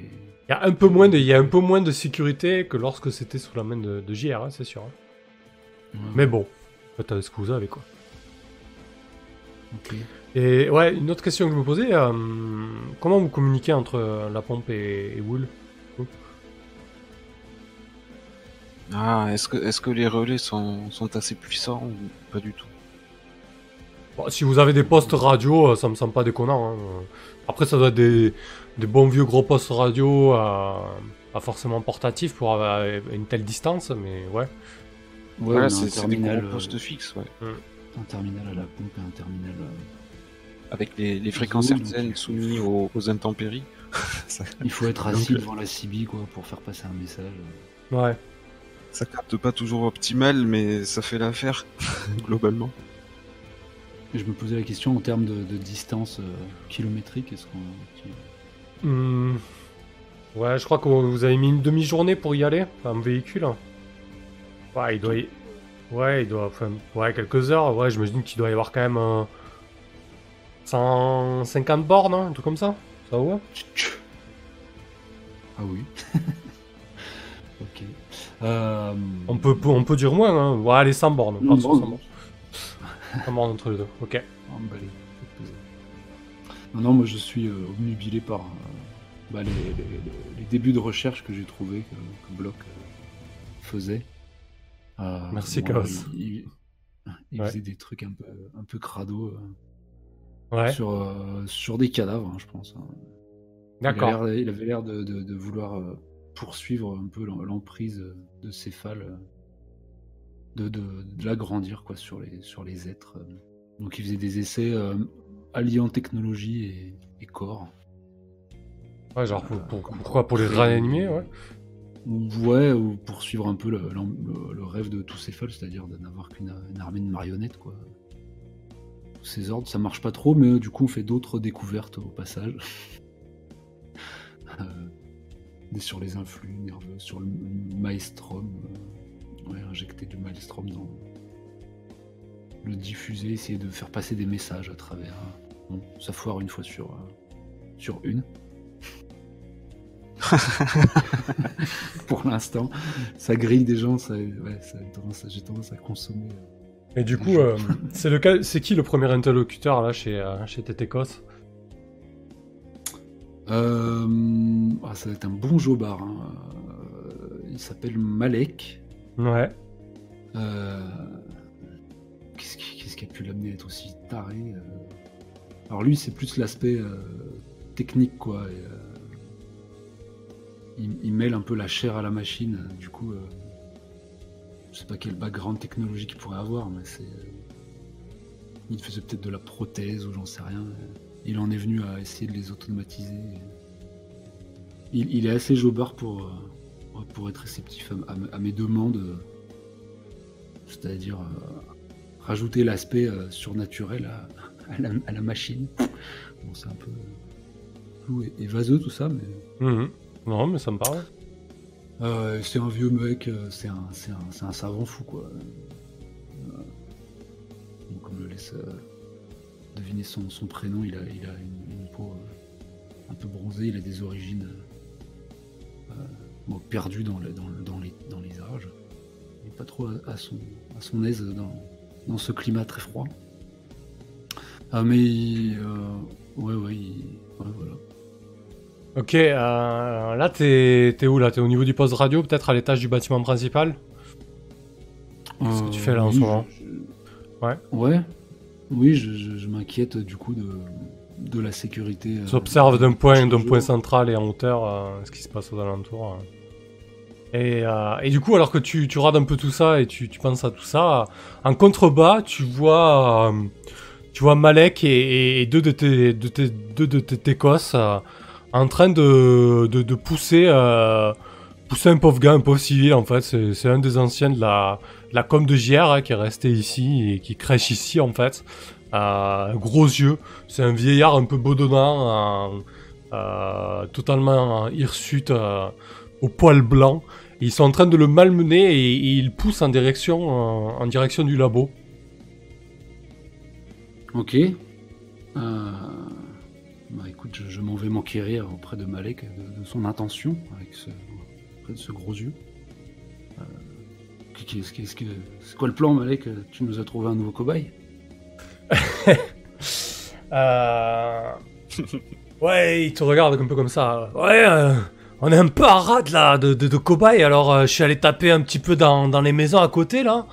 Il y a un peu moins de, il y a un peu moins de sécurité que lorsque c'était sous la main de, de JR, hein, c'est sûr. hein. Ouais, Mais bon, faites avec ce que vous avez, quoi. ok. Et ouais, une autre question que je me posais, euh, comment vous communiquez entre euh, la pompe et, et Wool Ah, est-ce que, est-ce que les relais sont, sont assez puissants ou pas du tout? Bon, Si vous avez des postes radio, euh, ça me semble pas déconnant. hein. Après, ça doit être des, des bons vieux gros postes radio, euh, pas forcément portatifs pour avoir une telle distance, mais ouais. Ouais, Voilà, c'est un des terminal, gros euh, postes fixes, ouais. un terminal à la pompe et un terminal. euh, Avec les, les fréquences hertziennes donc. soumises aux, aux intempéries. ça, Il faut être assis euh, devant la CB quoi pour faire passer un message. Ouais. ça capte pas toujours optimal, mais ça fait l'affaire, globalement. Et je me posais la question en termes de, de distance euh, kilométrique, est-ce qu'on Hmm. Ouais, je crois que vous avez mis une demi-journée pour y aller, en véhicule. Ouais, il doit y... Ouais, il doit... Enfin, ouais, quelques heures. Ouais, j'imagine qu'il doit y avoir quand même... euh, 150 bornes, hein, un truc comme ça Ça va? Ah oui. ok. Euh, on peut, on peut dire moins, hein. Ouais, allez, 100 bornes. Partons non, 100 bornes. 100 bornes entre les deux, ok. emballé, faites plaisir. Non, non, moi je suis euh, obnubilé par euh, bah, les, les- débuts de recherche que j'ai trouvés que, que Block euh, faisait. Euh, Merci, Chaos. Il, il- il Ouais. faisait des trucs un peu, un peu crado euh, Ouais, sur, euh, sur des cadavres, hein, je pense. hein. D'accord. il avait l'air de, de- de vouloir poursuivre un peu l'em- l'emprise de Céphale, de, de, de l'agrandir quoi, sur, les, sur les êtres. Donc il faisait des essais euh, alliant technologie et, et corps. Ouais, genre, pour- pour- pourquoi Pour les réanimer, ouais. Ouais, ou poursuivre un peu le, rêve de tous Céphale, c'est-à-dire de n'avoir qu'une une armée de marionnettes. Quoi. Ses ordres, ça marche pas trop, mais du coup on fait d'autres découvertes au passage. Euh, sur les influx nerveux, sur le maelstrom. euh, ouais, injecter du maelstrom dans. Le diffuser, essayer de faire passer des messages à travers. euh, Bon, ça foire une fois sur, euh, sur une. Pour l'instant, ça grille des gens, ça, ouais, j'ai tendance à consommer. euh, Et du coup, euh, c'est lequel, c'est qui le premier interlocuteur là chez, euh, chez Tétécos Euh, ah, ça va être un bon jobard. hein. Il s'appelle Malek. Ouais. Qu'est-ce qui, a pu l'amener à être aussi taré Alors lui, c'est plus l'aspect technique, quoi. et, il, mêle un peu la chair à la machine. Du coup, euh, je sais pas quel background technologique il pourrait avoir, mais c'est. euh, il faisait peut-être de la prothèse ou j'en sais rien. Il en est venu à essayer de les automatiser. Il, est assez jobard pour, euh, pour être réceptif à, mes demandes. C'est-à-dire rajouter l'aspect surnaturel à, la, machine. Bon, c'est un peu flou et, et vaseux tout ça, mais Mhm. Non, mais ça me parle. euh, c'est un vieux mec, euh, c'est un, un, savant fou quoi. Euh, donc on me laisse deviner son, son prénom. Il a, il a une, peau un peu bronzée, il a des origines perdues dans, le- dans, le- les, dans les âges. Il n'est pas trop à, son, à son aise dans, dans ce climat très froid. Ah mais euh, ouais ouais, il- ouais, voilà. Ok, euh, là t'es t'es où là? T'es au niveau du poste radio, peut-être à l'étage du bâtiment principal? Qu'est-ce que tu fais là en oui, ce moment? je- Ouais. Ouais. Oui, je, je- je m'inquiète du coup de, de la sécurité. euh, Tu observes d'un point, d'un point central et en hauteur euh, ce qui se passe aux alentours. euh. Et, euh, et du coup, alors que tu, tu regardes un peu tout ça et tu, tu penses à tout ça, en contrebas, tu vois, euh, tu vois Malek et, deux de tes, de tes, deux de tes técos euh, en train de, pousser, euh, pousser un pauvre gars, un pauvre civil en fait. C'est un des anciens de la, de com de JR hein, qui est resté ici et qui crèche ici en fait. Euh, gros yeux, c'est un vieillard un peu bedonnant, euh, totalement hirsute, au poil blanc. Ils sont en train de le malmener et, et ils poussent en direction, en direction du labo. Ok. Bah écoute, je, m'en vais m'enquérir auprès de Malek de, son intention avec ce, gros yeux. Euh, qu'est-ce, que, c'est quoi le plan, Malek? Tu nous as trouvé un nouveau cobaye? Euh... ouais, il te regarde un peu comme ça. Ouais, euh, on est un peu à rate là de, de, cobayes, alors je suis allé taper un petit peu dans, les maisons à côté là.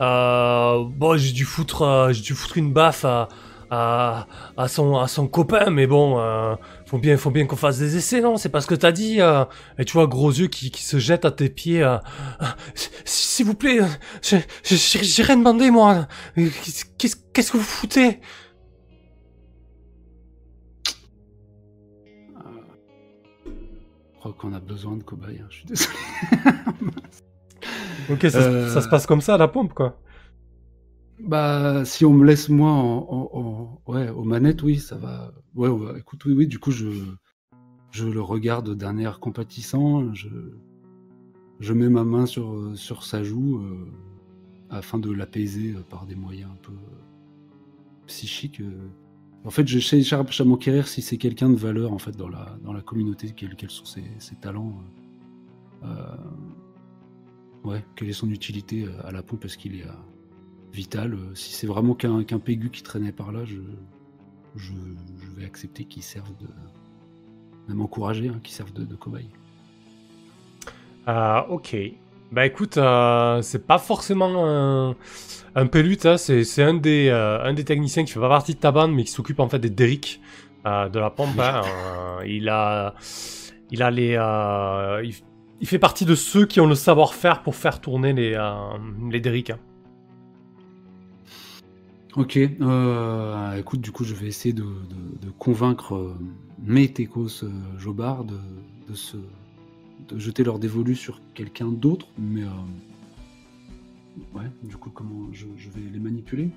Bon, j'ai dû foutre, j'ai dû foutre une baffe à, à, à son, à son copain, mais bon, euh, faut bien, faut bien qu'on fasse des essais, non? C'est pas ce que t'as dit. euh. et tu vois, gros yeux qui, qui se jette à tes pieds. euh, S'il vous plaît, euh, j'ai rien demandé moi. Qu'est-ce que vous foutez? Je crois qu'on a besoin de cobayes, hein, je suis désolé. Ok, ça, ça se passe comme ça à la pompe, quoi. Bah, si on me laisse moi ouais, aux manettes, oui, ça va. Ouais, ouais, écoute, oui, oui, du coup, je, je le regarde d'un air compatissant, je, je mets ma main sur, sur sa joue euh, afin de l'apaiser euh, par des moyens un peu euh, psychiques. En fait, je cherche à m'enquérir si c'est quelqu'un de valeur en fait dans la, dans la communauté, quels, sont ses, talents. ouais, quelle est son utilité à la pompe Est-ce qu'il est euh, vital Euh, Si c'est vraiment qu'un qu'un pégu qui traînait par là, je, je, je vais accepter qu'il serve de. Même encourager, hein, qu'il serve de, de cobaye. Euh, ok. Bah écoute, euh, c'est pas forcément un, un pelute, hein, c'est un, des, euh, un des techniciens qui fait pas partie de ta bande, mais qui s'occupe en fait des derricks de la pompe. hein. Il a, il a les, il, il fait partie de ceux qui ont le savoir-faire pour faire tourner les, les derricks. Ok, euh, écoute, du coup, je vais essayer de, de- de convaincre euh, mes Tekos euh, Jobard de, de se de jeter leur dévolu sur quelqu'un d'autre, mais euh, ouais, du coup, comment je, je vais les manipuler?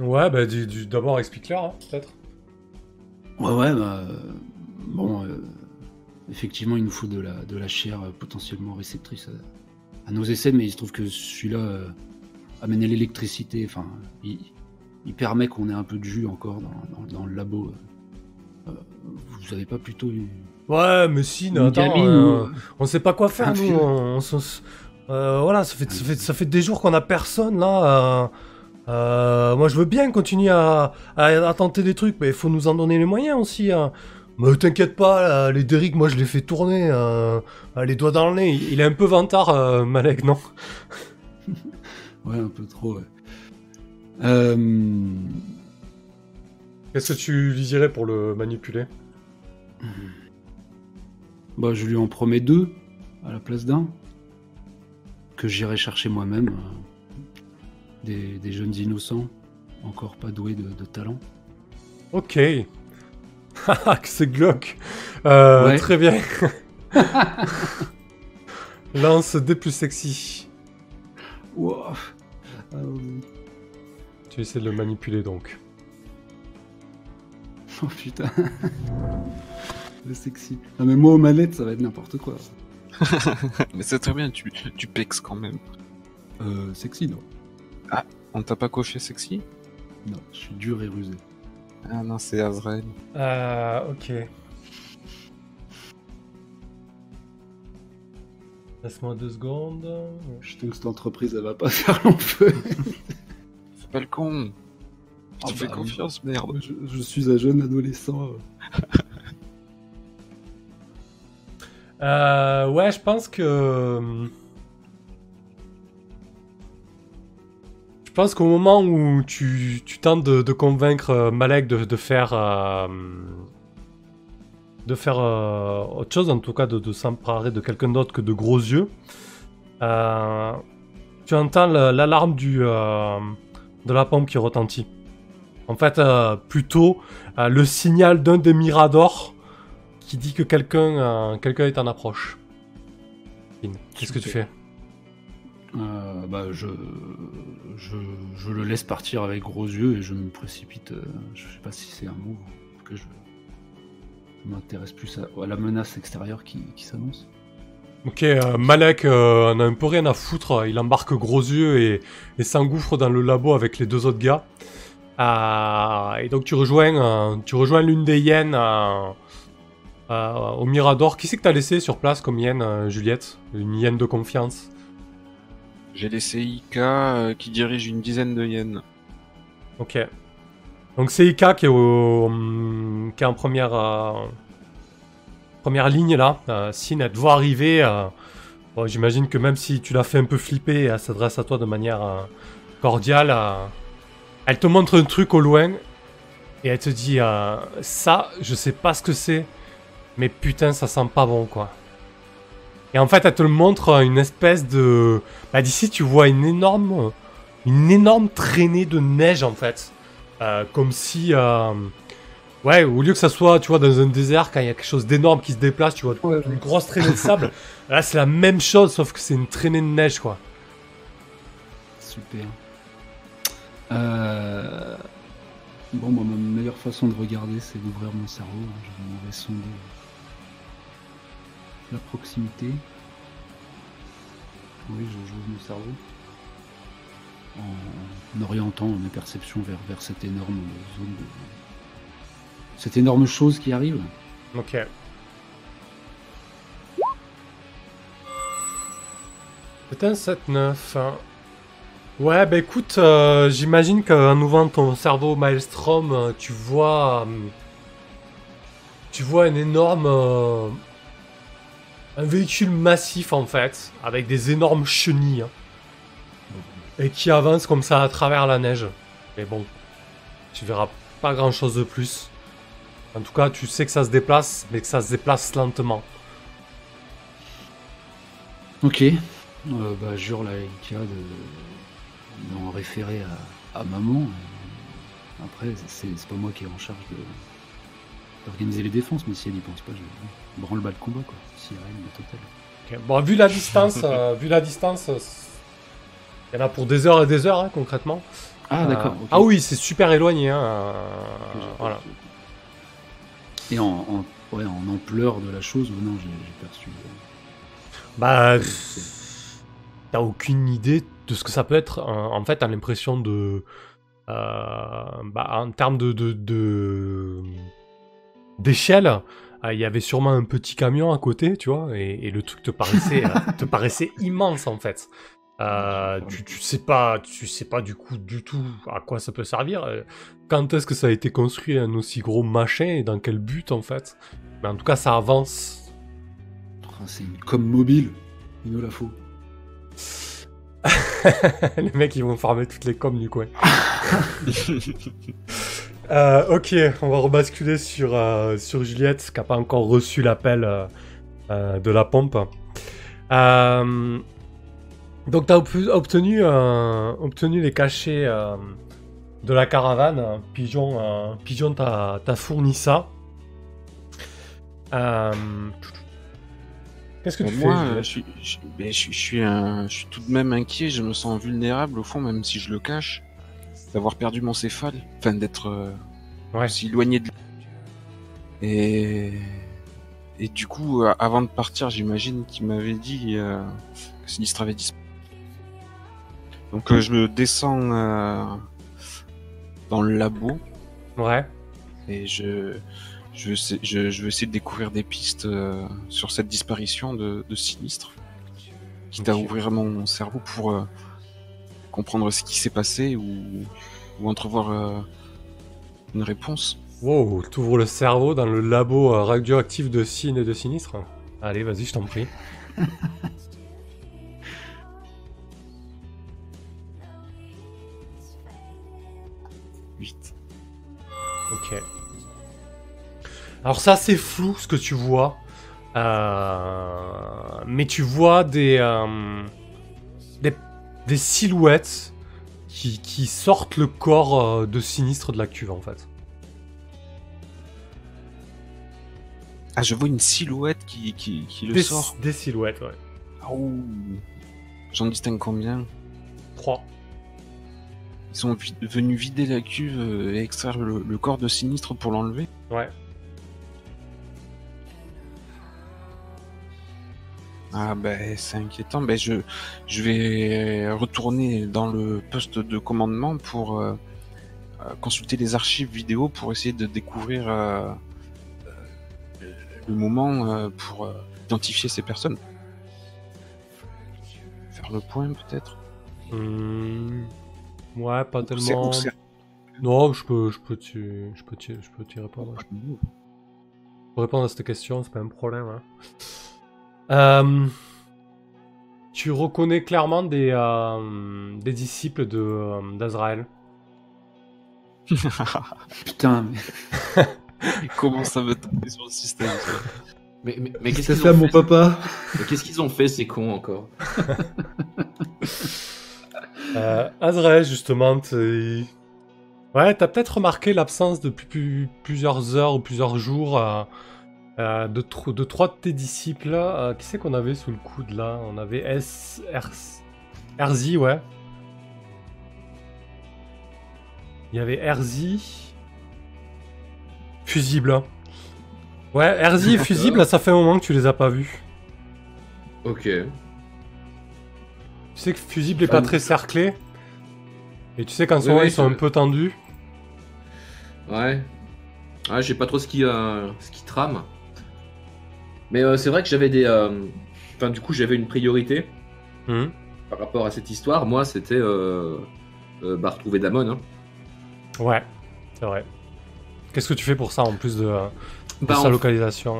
Ouais, bah d'abord explique-leur, hein, peut-être. Ouais, ouais, bah, bon, euh, effectivement, il nous faut de la, de la chair potentiellement réceptrice à, à nos essais, mais il se trouve que celui-là amène l'électricité, enfin, il, il permet qu'on ait un peu de jus encore dans, dans- dans le labo. euh. Vous avez pas plutôt eu Ouais, mais si, une attends, gamine euh, ou- On sait pas quoi faire, nous. On, on euh, voilà, ça fait, ça, fait, ça fait des jours qu'on a personne là. moi, je veux bien continuer à, à, à tenter des trucs, mais il faut nous en donner les moyens aussi. hein. Mais t'inquiète pas, là, les Derrick, moi, je les fais tourner. euh, les doigts dans le nez. Il, il est un peu vantard, euh, Malek, non? Ouais, un peu trop, ouais. Euh, Qu'est-ce que tu lui dirais pour le manipuler? Bah, je lui en promets deux à la place d'un que j'irai chercher moi-même. euh, des, des jeunes innocents, encore pas doués de, de talent. Ok. Que c'est glauque. Euh, Ouais. Très bien. Lance des plus sexy. Euh, Tu essaies de le manipuler donc. Oh putain. Le sexy. Ah mais moi aux manettes ça va être n'importe quoi. Mais c'est très bien, tu, tu pexes quand même. Euh, sexy non. On t'a pas coiffé sexy? Non, je suis dur et rusé. Ah non, c'est Azrael. Euh, ok. Laisse-moi deux secondes. Je trouve que cette entreprise elle va pas faire long feu. Fais pas le con. Je te fais bah, confiance, merde. je, je suis un jeune adolescent. Euh, ouais, je pense que. Je pense qu'au moment où tu, tu tentes de, de convaincre Malek de, de faire. euh, de faire euh, autre chose, en tout cas de, de s'emparer de quelqu'un d'autre que de gros yeux, euh, tu entends la- l'alarme du euh, de la pompe qui retentit. En fait, euh, plutôt euh, le signal d'un des miradors qui dit que quelqu'un euh, quelqu'un est en approche. Qu'est-ce que tu fais? Bah je, je, je le laisse partir avec gros yeux et je me précipite. je sais pas si c'est un mot. En tout cas, je, je m'intéresse plus à, à la menace extérieure qui, qui s'annonce. Ok, euh, Malek euh, en a un peu rien à foutre. Il embarque gros yeux et, et s'engouffre dans le labo avec les deux autres gars. Euh, et donc tu rejoins, euh, tu rejoins l'une des hyènes au Mirador. Qui c'est que t'as laissé sur place comme hyène, Juliette? Une hyène de confiance? J'ai laissé Ika qui dirige une dizaine de yens. Ok. Donc c'est Ika qui est, au, hum, qui est en première, première ligne là. Euh, Sin, elle te voit arriver. euh, J'imagine que même si tu l'as fait un peu flipper, elle s'adresse à toi de manière euh, cordiale. euh, elle te montre un truc au loin et elle te dit Ça, je sais pas ce que c'est, mais putain, ça sent pas bon quoi. Et en fait, elle te le montre une espèce de. Bah, d'ici, tu vois une énorme. Une énorme traînée de neige en fait. Comme si. Ouais, au lieu que ça soit, tu vois, dans un désert, quand il y a quelque chose d'énorme qui se déplace, tu vois, Ouais, une grosse traînée de sable. Là, c'est la même chose, sauf que c'est une traînée de neige, quoi. Super. Euh, Bon, moi, ma meilleure façon de regarder, c'est d'ouvrir mon cerveau. hein. Je vais sonder la proximité. Oui, je j'ouvre mon cerveau. En orientant mes perceptions vers, vers cette énorme zone de... Cette énorme chose qui arrive. Ok. C'est un 7-9. hein. Ouais, bah écoute, euh, j'imagine qu'en ouvrant ton cerveau Maelstrom, euh, tu vois. euh, tu vois un énorme. un véhicule massif en fait, avec des énormes chenilles. hein, et qui avance comme ça à travers la neige. Mais bon, tu verras pas grand chose de plus. En tout cas, tu sais que ça se déplace, mais que ça se déplace lentement. Ok. Euh, bah, jure la Ika de d'en référer à, à maman. Après, c'est c'est pas moi qui est en charge de d'organiser les défenses, mais si elle y pense pas, je branle bas le combat, quoi. Si elle règne total. Bon, vu la distance, euh, vu la distance, euh, il y en a pour des heures et des heures, hein, concrètement. Ah, Euh, d'accord. Ah oui, c'est super éloigné. Hein, euh, voilà. Et en, en- ouais, en ampleur de la chose, ou non, j'ai perçu. euh, Bah, c'est- t'as aucune idée de ce que ça peut être. En en fait, t'as l'impression de, euh, bah, en termes de, de, de- d'échelle, euh, il y avait sûrement un petit camion à côté, tu vois, et, et le truc te paraissait, euh, te paraissait immense en fait. Euh, tu, tu sais pas, tu sais pas du coup du tout à quoi ça peut servir. euh, Quand est-ce que ça a été construit un aussi gros machin et dans quel but en fait? Mais en tout cas, ça avance. Ah, c'est une com mobile. Il nous la faut. les mecs, ils vont farmer toutes les coms du coin. Euh, ok, on va rebasculer sur, euh, sur Juliette, qui n'a pas encore reçu l'appel euh, euh, de la pompe. Euh, donc, tu as obtenu, euh, obtenu les cachets euh, de la caravane. Pigeon, euh, Pigeon t'a fourni ça. Euh, Qu'est-ce que tu Moi, fais Juliette? je suis, je, ben, je, suis- je suis un- je suis tout de même inquiet, je me sens vulnérable au fond, même si je le cache, d'avoir perdu mon céphale, enfin d'être Ouais. aussi éloigné de Et, et du coup, avant de partir, j'imagine qu'il m'avait dit que Sinistre avait disparu. Donc euh, je me descends euh, dans le labo Ouais. et je, je, je, je veux essayer de découvrir des pistes euh, sur cette disparition de, de Sinistre. Quitte à Ok. ouvrir mon cerveau pour euh, comprendre ce qui s'est passé ou, ou entrevoir euh, une réponse. Wow, t'ouvres le cerveau dans le labo radioactif de Cine et de Sinistre Allez, vas-y, je t'en prie. Vite. Ok. Alors ça, c'est flou ce que tu vois. Euh, Mais tu vois des, euh, des, des silhouettes qui, qui sortent le corps euh, de Sinistre de la cuve, en fait. Ah, je vois une silhouette qui, qui, qui le Des, sort. des silhouettes, ouais. Ah, ouh. J'en distingue combien? 3. Ils sont vi- venus vider la cuve euh, et extraire le, le corps de Sinistre pour l'enlever Ouais. Ah ben c'est inquiétant. Ben je je vais retourner dans le poste de commandement pour euh, consulter les archives vidéo pour essayer de découvrir euh, euh, le moment euh, pour euh, identifier ces personnes. Faire le point peut-être. Hmm, Ouais, pas tellement. Non, je peux, je peux t'y, je peux je peux t'y répondre. Je peux répondre à cette question, c'est pas un problème. hein. Euh, tu reconnais clairement des, euh, des disciples de, euh, d'Azraël. Putain, mais... Comment ça me taper sur le système ça Mais, mais, mais qu'est-ce qu'ils ont mon fait papa. Mais Qu'est-ce qu'ils ont fait, ces cons, encore? Euh, Azrael, justement, ouais, t'as peut-être remarqué l'absence depuis pu- plusieurs heures ou plusieurs jours euh, euh, de, tro- de trois de tes disciples. Euh, qui c'est qu'on avait sous le coude là? On avait S. Erzi, ouais. Il y avait Erzi. Fusible. hein. Ouais, Erzi et Fusible, ça fait un moment que tu les as pas vus. Ok. Tu sais que Fusible est pas très cerclé. Et tu sais qu'en ce moment ils sont un peu tendus. Ouais. Ouais, j'ai pas trop ce qui, euh, ce qui trame. Mais euh, c'est vrai que j'avais des. euh, Enfin, du coup, j'avais une priorité Mhm. par rapport à cette histoire. Moi, c'était. Bah, retrouver Damon. Hein. Ouais, c'est vrai. Qu'est-ce que tu fais pour ça en plus de, de Bah, sa localisation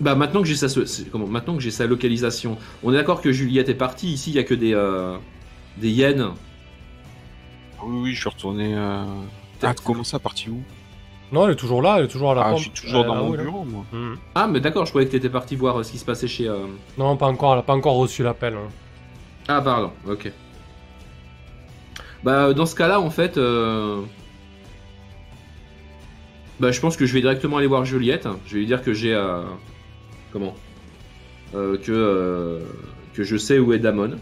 bah, maintenant que j'ai sa... Comment Maintenant que j'ai sa localisation. On est d'accord que Juliette est partie. Ici, il y a que des. euh, Des hyènes. Oui, oui, je suis retourné. Euh... Ah, comment ça, parti où? Non, elle est toujours là, elle est toujours à la Ah, pompe. je suis toujours Elle- dans ah mon bureau, moi. Mhm. Ah, mais d'accord, je croyais que t'étais parti voir euh, ce qui se passait chez. euh, Non, pas encore, elle a pas encore reçu l'appel. hein. Ah, pardon, ok. Bah, dans ce cas-là, en fait. euh, Bah, je pense que je vais directement aller voir Juliette. Je vais lui dire que j'ai. Comment Euh, Que. euh, Que je sais où est Damon.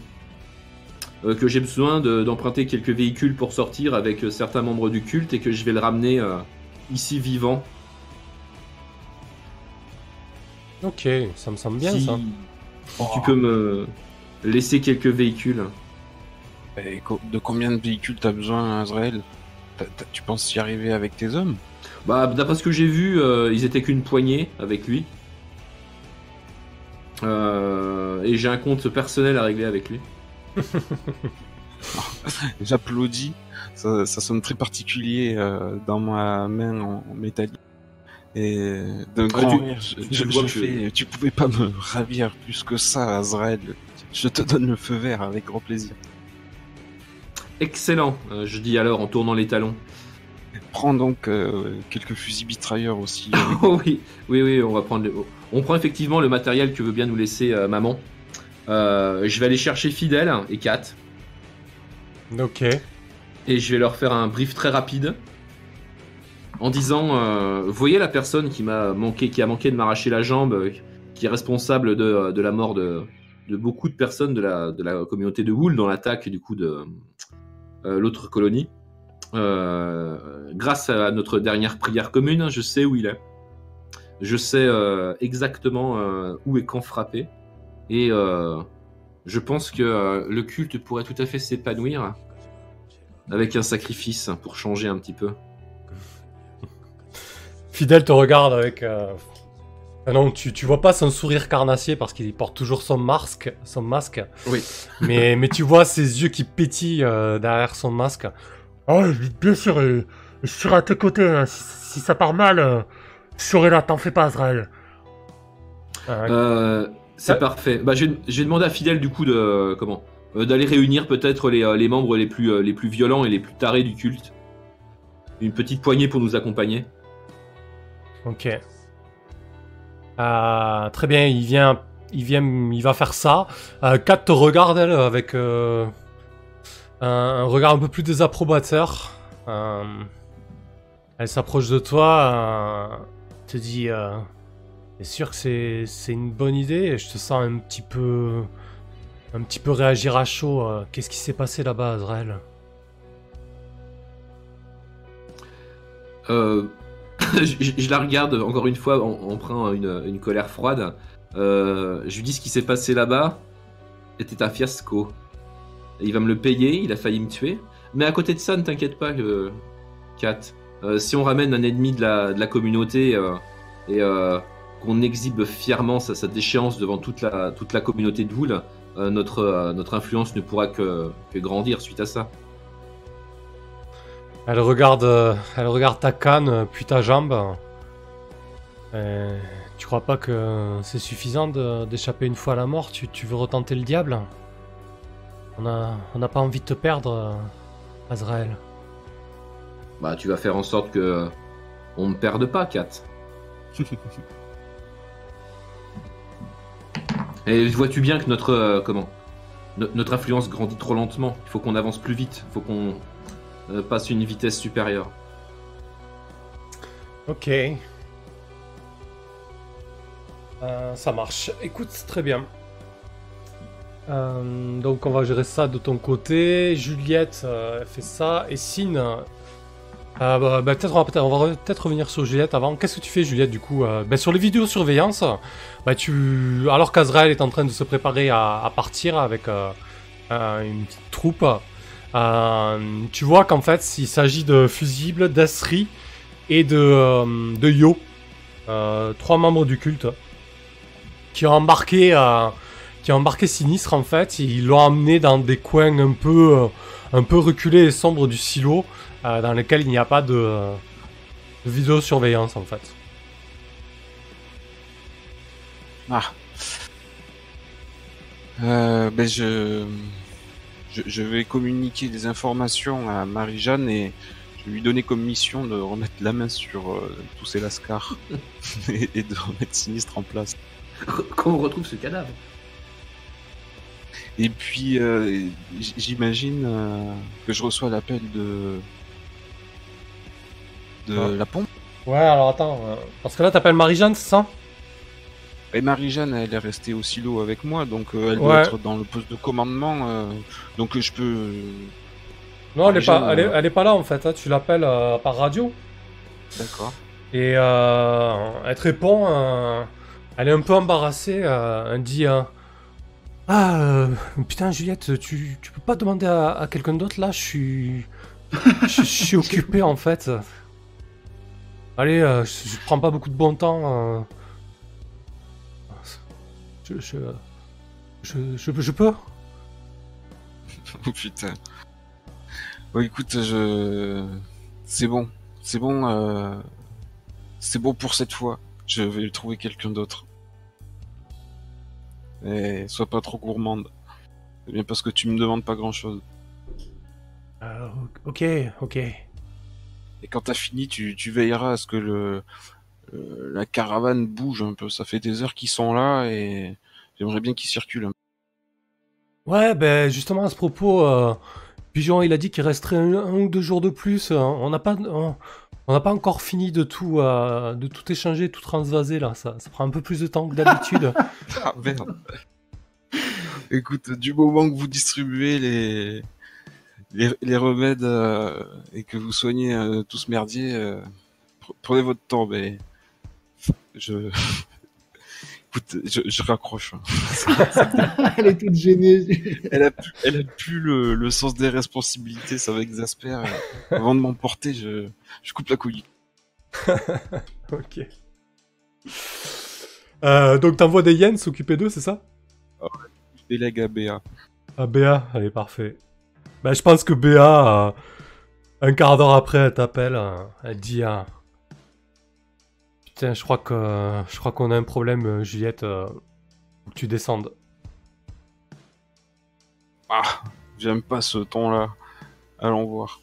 Euh, que j'ai besoin de- d'emprunter quelques véhicules pour sortir avec certains membres du culte et que je vais le ramener euh, ici vivant. Ok, ça me semble bien si ça. si tu peux me laisser quelques véhicules. Et de combien de véhicules t'as besoin, Azrael? Tu penses y arriver avec tes hommes? Bah, d'après ce que j'ai vu, euh, ils étaient qu'une poignée avec lui. Euh, et j'ai un compte personnel à régler avec lui. J'applaudis. Ça, ça sonne très particulier euh, dans ma main en, en métallique. Et d'un grand tu- rire, je, tu je- vois fais, tu pouvais pas me ravir plus que ça, Azrael. Je te donne le feu vert avec grand plaisir. Excellent, euh, je dis alors en tournant les talons. Prends donc euh, quelques fusils mitrailleurs aussi. oh oui, oui, oui, on va prendre. le- On prend effectivement le matériel que veut bien nous laisser euh, maman. Euh, je vais aller chercher Fidèle et Kat Ok. et je vais leur faire un brief très rapide en disant euh, voyez la personne qui m'a manqué qui a manqué de m'arracher la jambe qui est responsable de, de la mort de, de beaucoup de personnes de la, de la communauté de Wool dans l'attaque du coup de l'autre colonie grâce à notre dernière prière commune je sais où il est je sais euh, exactement euh, où et quand frapper et euh, je pense que euh, le culte pourrait tout à fait s'épanouir avec un sacrifice pour changer un petit peu. Fidèle te regarde avec. euh, ah non, tu, tu vois pas son sourire carnassier parce qu'il porte toujours son masque. Son masque. Oui. mais, mais tu vois ses yeux qui pétillent euh, derrière son masque. Oh, bien sûr, je serai à tes côtés. hein. Si, si ça part mal, là, t'en fais pas, Azrael. Euh, c'est Euh. parfait. Bah, j'ai demandé à Fidèle du coup de comment euh, d'aller réunir peut-être les, euh, les membres les plus les plus violents et les plus tarés du culte. Une petite poignée pour nous accompagner. Ok. Euh, très bien, il vient, il vient, il va faire ça. Euh, Kat te regarde elle avec euh, un, un regard un peu plus désapprobateur. Euh, elle s'approche de toi, euh, te dit, euh, "T'es sûr que c'est, c'est une bonne idée Et Je te sens un petit peu, un petit peu réagir à chaud. euh, Qu'est-ce qui s'est passé là-bas, Azrael? Euh, je, je- je la regarde encore une fois en, en prenant une, colère froide. Euh, je lui dis ce qui s'est passé là-bas était un fiasco. Il va me le payer, il a failli me tuer. Mais à côté de ça, ne t'inquiète pas, Kat. Euh, si on ramène un ennemi de la, de la communauté euh, et euh, qu'on exhibe fièrement sa, déchéance devant toute la, communauté de euh, notre, influence ne pourra que, grandir suite à ça. Elle regarde, ta canne, puis ta jambe. Tu crois pas que c'est suffisant d'échapper une fois à la mort? Tu, veux retenter le diable? On n'a pas envie de te perdre, Azrael. Bah, tu vas faire en sorte que on ne perde pas, Kat. Et vois-tu bien que notre euh, comment no- notre influence grandit trop lentement. Il faut qu'on avance plus vite. Il faut qu'on euh, passe une vitesse supérieure. Ok. Euh, ça marche. Écoute, très bien. Euh, donc on va gérer ça de ton côté. Juliette euh, elle fait ça. Et Sin, euh, bah, bah, peut-être on va peut-être revenir sur Juliette avant. Qu'est-ce que tu fais Juliette du coup Euh, bah, Sur les vidéosurveillance, bah, tu... alors qu'Azrael est en train de se préparer à, partir avec euh, une petite troupe, tu vois qu'en fait il s'agit de fusibles, d'Asri et de, de Yo, trois membres du culte, qui ont embarqué, qui ont embarqué Sinistre en fait. Ils l'ont emmené dans des coins un peu, un peu reculés et sombres du silo, euh, dans lesquels il n'y a pas de, euh, de vidéosurveillance en fait. Ah. Euh, ben je... je je vais communiquer des informations à Marie-Jeanne et je vais lui donner comme mission de remettre la main sur euh, tous ces lascars et, et de remettre Sinistre en place. Qu'on retrouve ce cadavre? Et puis euh, j'imagine euh, que je reçois l'appel de de Ah. la pompe. Ouais, alors attends, euh, parce que là t'appelles Marie-Jeanne, c'est ça? Et Marie-Jeanne, elle est restée au silo avec moi, donc euh, elle Ouais. doit être dans le poste de commandement. euh, donc je peux. Non, elle est, pas, elle, est, elle est pas là en fait, hein, tu l'appelles euh, par radio. D'accord. Et euh, elle te répond, euh, elle est un peu embarrassée, euh, elle dit euh, Ah euh, putain Juliette, tu, tu peux pas demander à, à quelqu'un d'autre là, je suis. Je je suis occupé en fait. Allez, euh, je, je prends pas beaucoup de bon temps. euh. Je, je, je, je, je peux? Oh putain. Bon, écoute, je. C'est bon. C'est bon. euh, C'est bon pour cette fois. Je vais trouver quelqu'un d'autre. Et sois pas trop gourmande. C'est bien parce que tu me demandes pas grand chose. Ok, ok. Et quand t'as fini, tu, tu veilleras à ce que le, euh, la caravane bouge un peu. Ça fait des heures qu'ils sont là et j'aimerais bien qu'ils circulent. Ouais, ben justement à ce propos, euh, Pigeon il a dit qu'il resterait un, un ou deux jours de plus. hein. On n'a pas, on on n'a pas encore fini de tout, euh, de tout échanger, tout transvaser là. Ça, ça prend un peu plus de temps que d'habitude. Ah merde. Écoute, du moment que vous distribuez les les, les remèdes euh, et que vous soignez euh, tout ce merdier, euh, pre- prenez votre temps, mais je écoute, je, je raccroche. Elle est toute gênée. Elle a plus, elle a plus le, le sens des responsabilités, ça m'exaspère. Avant de m'emporter, je, je coupe la couille. ok. Euh, donc t'envoies des yens s'occuper d'eux, c'est ça? Je délègue à Béa. Ah Béa, allez parfait. Ben je pense que Béa, euh, un quart d'heure après, elle t'appelle, euh, elle dit ah, Putain, je crois que je crois qu'on a un problème, euh, Juliette. euh, faut que tu descendes. Ah, j'aime pas ce ton-là. Allons voir.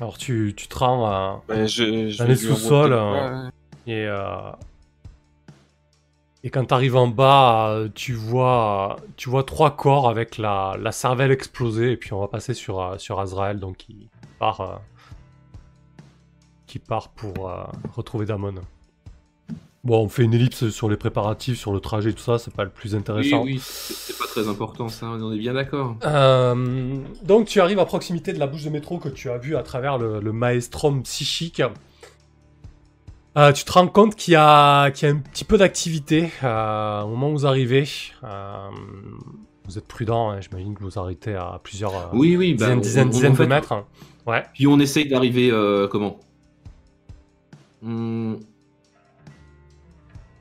Alors tu, tu te rends à, Ben, je, je Dans vais les lui sous-sols, Ouais, euh, ouais. et euh, et quand t'arrives en bas, euh, tu vois tu vois trois corps avec la, la cervelle explosée et puis on va passer sur euh, sur Azrael donc qui part euh, qui part pour euh, retrouver Damon. Bon, on fait une ellipse sur les préparatifs, sur le trajet, tout ça, c'est pas le plus Oui, intéressant. oui, c'est c'est pas très important ça, on est bien d'accord. Euh, donc tu arrives à proximité de la bouche de métro que tu as vue à travers le, le maelstrom psychique. Euh, tu te rends compte qu'il y, a qu'il y a un petit peu d'activité euh, au moment où vous arrivez. Euh, vous êtes prudent, hein, j'imagine que vous arrêtez à plusieurs Oui, oui, bah, dizaines, on- dizaines, on- dizaines en de fait, mètres. hein. Ouais. Puis on essaye d'arriver comment? Hmm.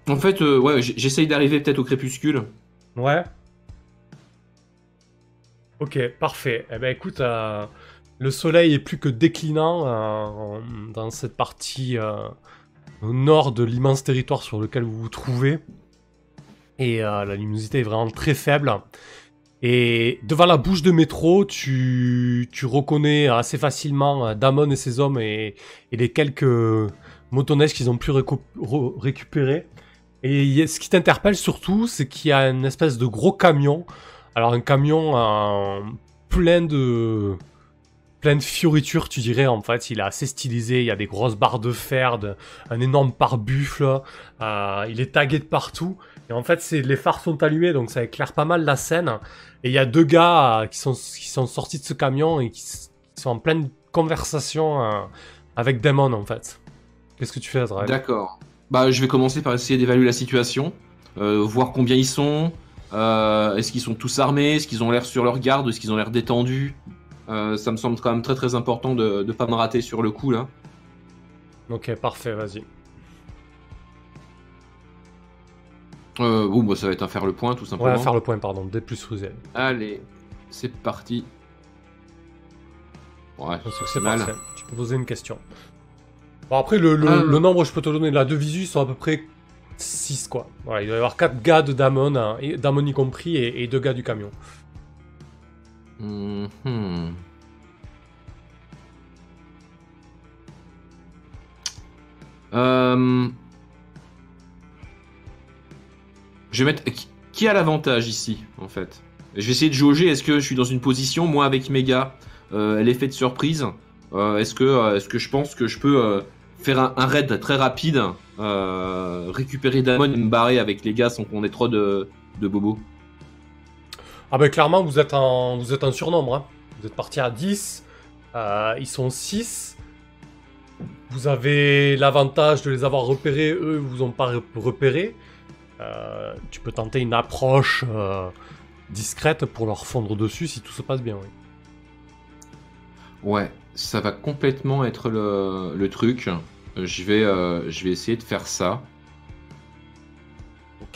En fait, ouais, j'essaye d'arriver peut-être au crépuscule. Ouais. Ok, parfait. Eh ben écoute, le soleil est plus que déclinant dans cette partie au nord de l'immense territoire sur lequel vous vous trouvez. Et euh, la luminosité est vraiment très faible. Et devant la bouche de métro, tu, reconnais assez facilement euh, Damon et ses hommes et, les quelques motoneiges qu'ils ont pu récu- re- récupérer. Et ce qui t'interpelle surtout, c'est qu'il y a une espèce de gros camion. Alors un camion euh, plein de plein de fioritures, tu dirais en fait. Il est assez stylisé. Il y a des grosses barres de fer, de- un énorme pare-buffle. euh, il est tagué de partout. Et en fait, c'est les phares sont allumés, donc ça éclaire pas mal la scène. Et il y a deux gars euh, qui sont qui sont sortis de ce camion et qui, sont en pleine conversation euh, avec Damon en fait. Qu'est-ce que tu fais, Azrael D'accord. Bah, je vais commencer par essayer d'évaluer la situation, voir combien ils sont. Est-ce qu'ils sont tous armés Est-ce qu'ils ont l'air sur leur garde Est-ce qu'ils ont l'air détendus? Euh, Ça me semble quand même très très important de ne pas me rater sur le coup là. Ok, parfait, vas-y. Euh, bon, bah, ça va être un faire le point tout simplement. Ouais, faire le point, pardon. D plus vous êtes. Allez, c'est parti. Ouais, c'est mal. parfait. Tu peux poser une question. Bon, après, le, le- Ah. le nombre, je peux te donner là, de visu, ils sont à peu près 6, quoi. Voilà, il doit y avoir 4 gars de Damon, hein, et Damon y compris, et, et 2 gars du camion. Mhm. Euh, Je vais mettre. qui- a l'avantage ici, en fait? Je vais essayer de jauger. Est-ce que je suis dans une position, moi, avec mes gars, euh, l'effet de surprise Euh, Est-ce que, euh, est-ce que je pense que je peux faire un, raid très rapide, récupérer Damon et me barrer avec les gars sans qu'on ait trop de bobos? Ah ben clairement, vous êtes en, vous êtes en surnombre. hein. Vous êtes parti à 10, euh, ils sont 6. Vous avez l'avantage de les avoir repérés, eux vous ont pas re- repéré. Euh, tu peux tenter une approche euh, discrète pour leur fondre dessus si tout se passe bien. Ouais, ça va complètement être le, le truc. Je vais, je vais essayer de faire ça.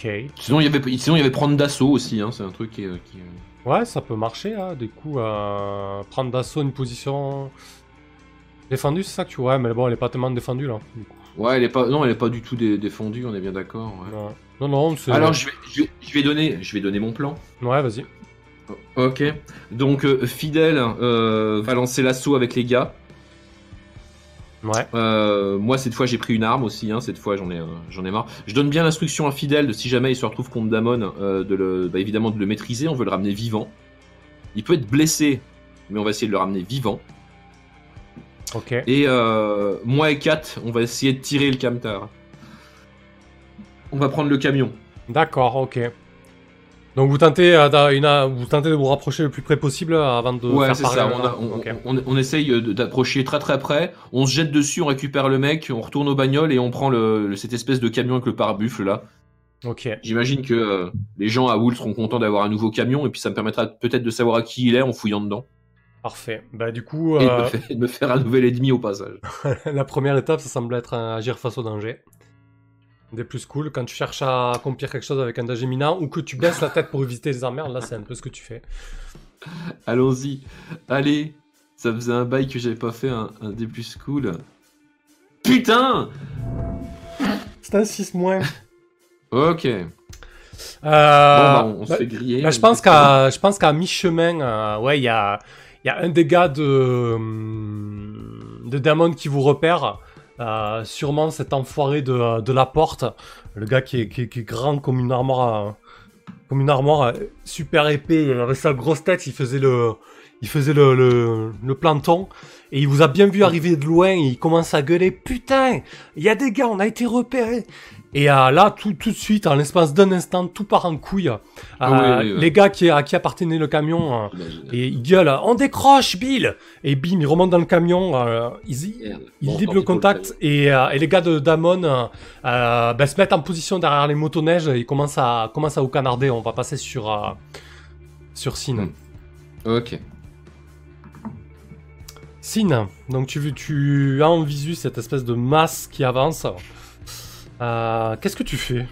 Ok. Sinon, il y avait, sinon, il y avait prendre d'assaut aussi. Hein, c'est un truc qui. qui est- Ouais, ça peut marcher, hein. du coup, euh, prendre d'assaut une position défendue, c'est ça que tu vois, mais bon, elle est pas tellement défendue là. du coup. Ouais, elle est pas, non, elle est pas du tout dé- défendue. On est bien d'accord. ouais. Non, non, non, c'est. Alors, je vais, je, vais, je vais donner, je vais donner mon plan. Ouais, vas-y. Ok. Donc, euh, Fidèle euh, va lancer l'assaut avec les gars. Ouais. Euh, moi, cette fois, j'ai pris une arme aussi. Hein, cette fois, j'en ai, euh, j'en ai marre. Je donne bien l'instruction à Fidèle de si jamais il se retrouve contre Damon, euh, de le, bah, évidemment de le maîtriser. On veut le ramener vivant. Il peut être blessé, mais on va essayer de le ramener vivant. Ok. Et moi et Kat, on va essayer de tirer le camtar. On va prendre le camion. D'accord, ok. Donc vous tentez, euh, euh, vous tentez de vous rapprocher le plus près possible euh, avant de ouais, faire c'est ça. On, a- on- Ok. on- on essaye d'approcher très très près. On se jette dessus, on récupère le mec, on retourne aux bagnoles et on prend le, cette espèce de camion avec le pare-buffle là. Ok. J'imagine que euh, les gens à Wool seront contents d'avoir un nouveau camion et puis ça me permettra peut-être de savoir à qui il est en fouillant dedans. Parfait. Bah du coup, Et de me, faire, de me faire un nouvel ennemi au passage. la première étape, ça semble être un agir face au danger. Des plus cool, quand tu cherches à accomplir quelque chose avec un danger imminent ou que tu baisses la tête pour éviter les emmerdes, là c'est un peu ce que tu fais. Allons-y. Allez. Ça faisait un bail que j'avais pas fait un, un des plus cool. Putain C'est un 6 moins. Ok. Euh, bon, bah, on, on se bah, fait griller. Là, je pense qu'à, je pense qu'à mi-chemin, euh, ouais, il y a, il y a un gars de, hum, de Damon qui vous repère. Euh, sûrement cet enfoiré de, de la porte. Le gars qui est, grand comme une armoire, euh, comme une armoire euh, super épais. Avec sa grosse tête, il faisait le, il faisait le planton. Et il vous a bien vu arriver de loin. Et il commence à gueuler. Putain, il y a des gars, on a été repérés. Et euh, là, tout, tout de suite, en l'espace d'un instant, tout part en couille. Euh, Ah oui, oui, oui. Les gars qui, à qui appartenait le camion, euh, et ils gueulent On décroche, Bill Et bim, ils remontent dans le camion, ils, ils Bon, le contact, et, et les gars de Damon ben, se mettent en position derrière les motoneiges, et ils commencent à, commencent à vous canarder. On va passer sur, sur Sin. Mm. Ok. Sin, donc tu, tu as en visu cette espèce de masse qui avance. Euh, Qu'est-ce que tu fais?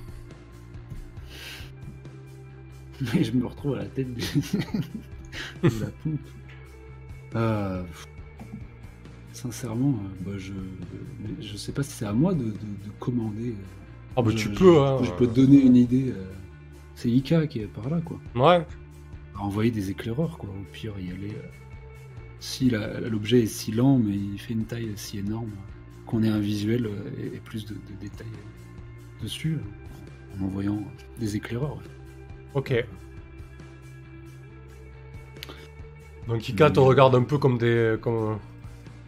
Mais je me retrouve à la tête de, de la pompe. Euh, sincèrement, euh, bah, je je sais pas si c'est à moi de, de- de commander. Ah bah Je- tu peux, je, hein. je peux te donner une idée. C'est Ika qui est par là, quoi. Ouais. À envoyer des éclaireurs, quoi. Au pire, y aller. Si l'objet est si lent, mais il fait une taille si énorme, qu'on ait un visuel et, et plus de, de détails dessus, en envoyant des éclaireurs. Ok. Donc Ika te Hmm. regarde un peu comme des. Comme...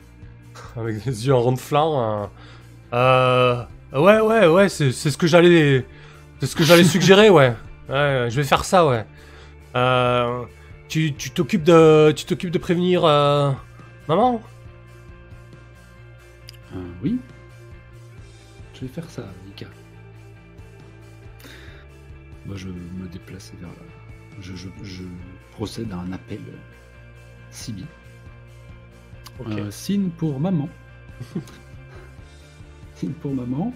Avec des yeux en rond de flanc. Euh... Ouais, ouais, ouais, c'est c'est ce que j'allais. C'est ce que j'allais suggérer, ouais. Ouais, je vais faire ça, ouais. Euh... Tu tu t'occupes de. Tu t'occupes de prévenir. euh, Maman? Euh, oui. Je vais faire ça, Moi, je me déplace vers. Je, je, je procède à un appel euh, Sibi. Ok. Euh, signe pour maman. signe pour maman.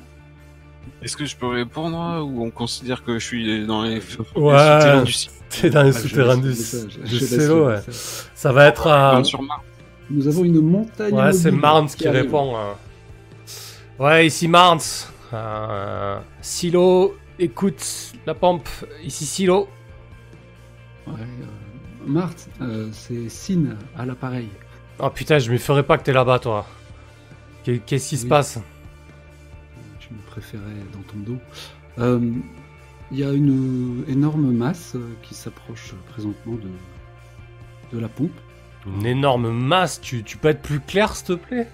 Est-ce que je peux répondre hein, ou on considère que je suis dans les, les Ouais. souterrains du site T'es dans les Ah, souterrains du. Célo, le ouais. Ça va être sur Mars. Nous avons une montagne. Ouais, c'est Marnes qui répond. euh. Ouais, ici Marnes. Euh, Silo, écoute la pompe. Ici Silo. Ouais, euh, Marthe, euh, c'est Sin à l'appareil. Oh putain, je me ferais pas que t'es là-bas, toi. Qu'est- Qu'est-ce qui se passe? Tu me préférais dans ton dos. Euh, Il y a une énorme masse euh, qui s'approche présentement de, de la pompe. Une énorme masse? Tu, tu peux être plus clair, s'il te plaît?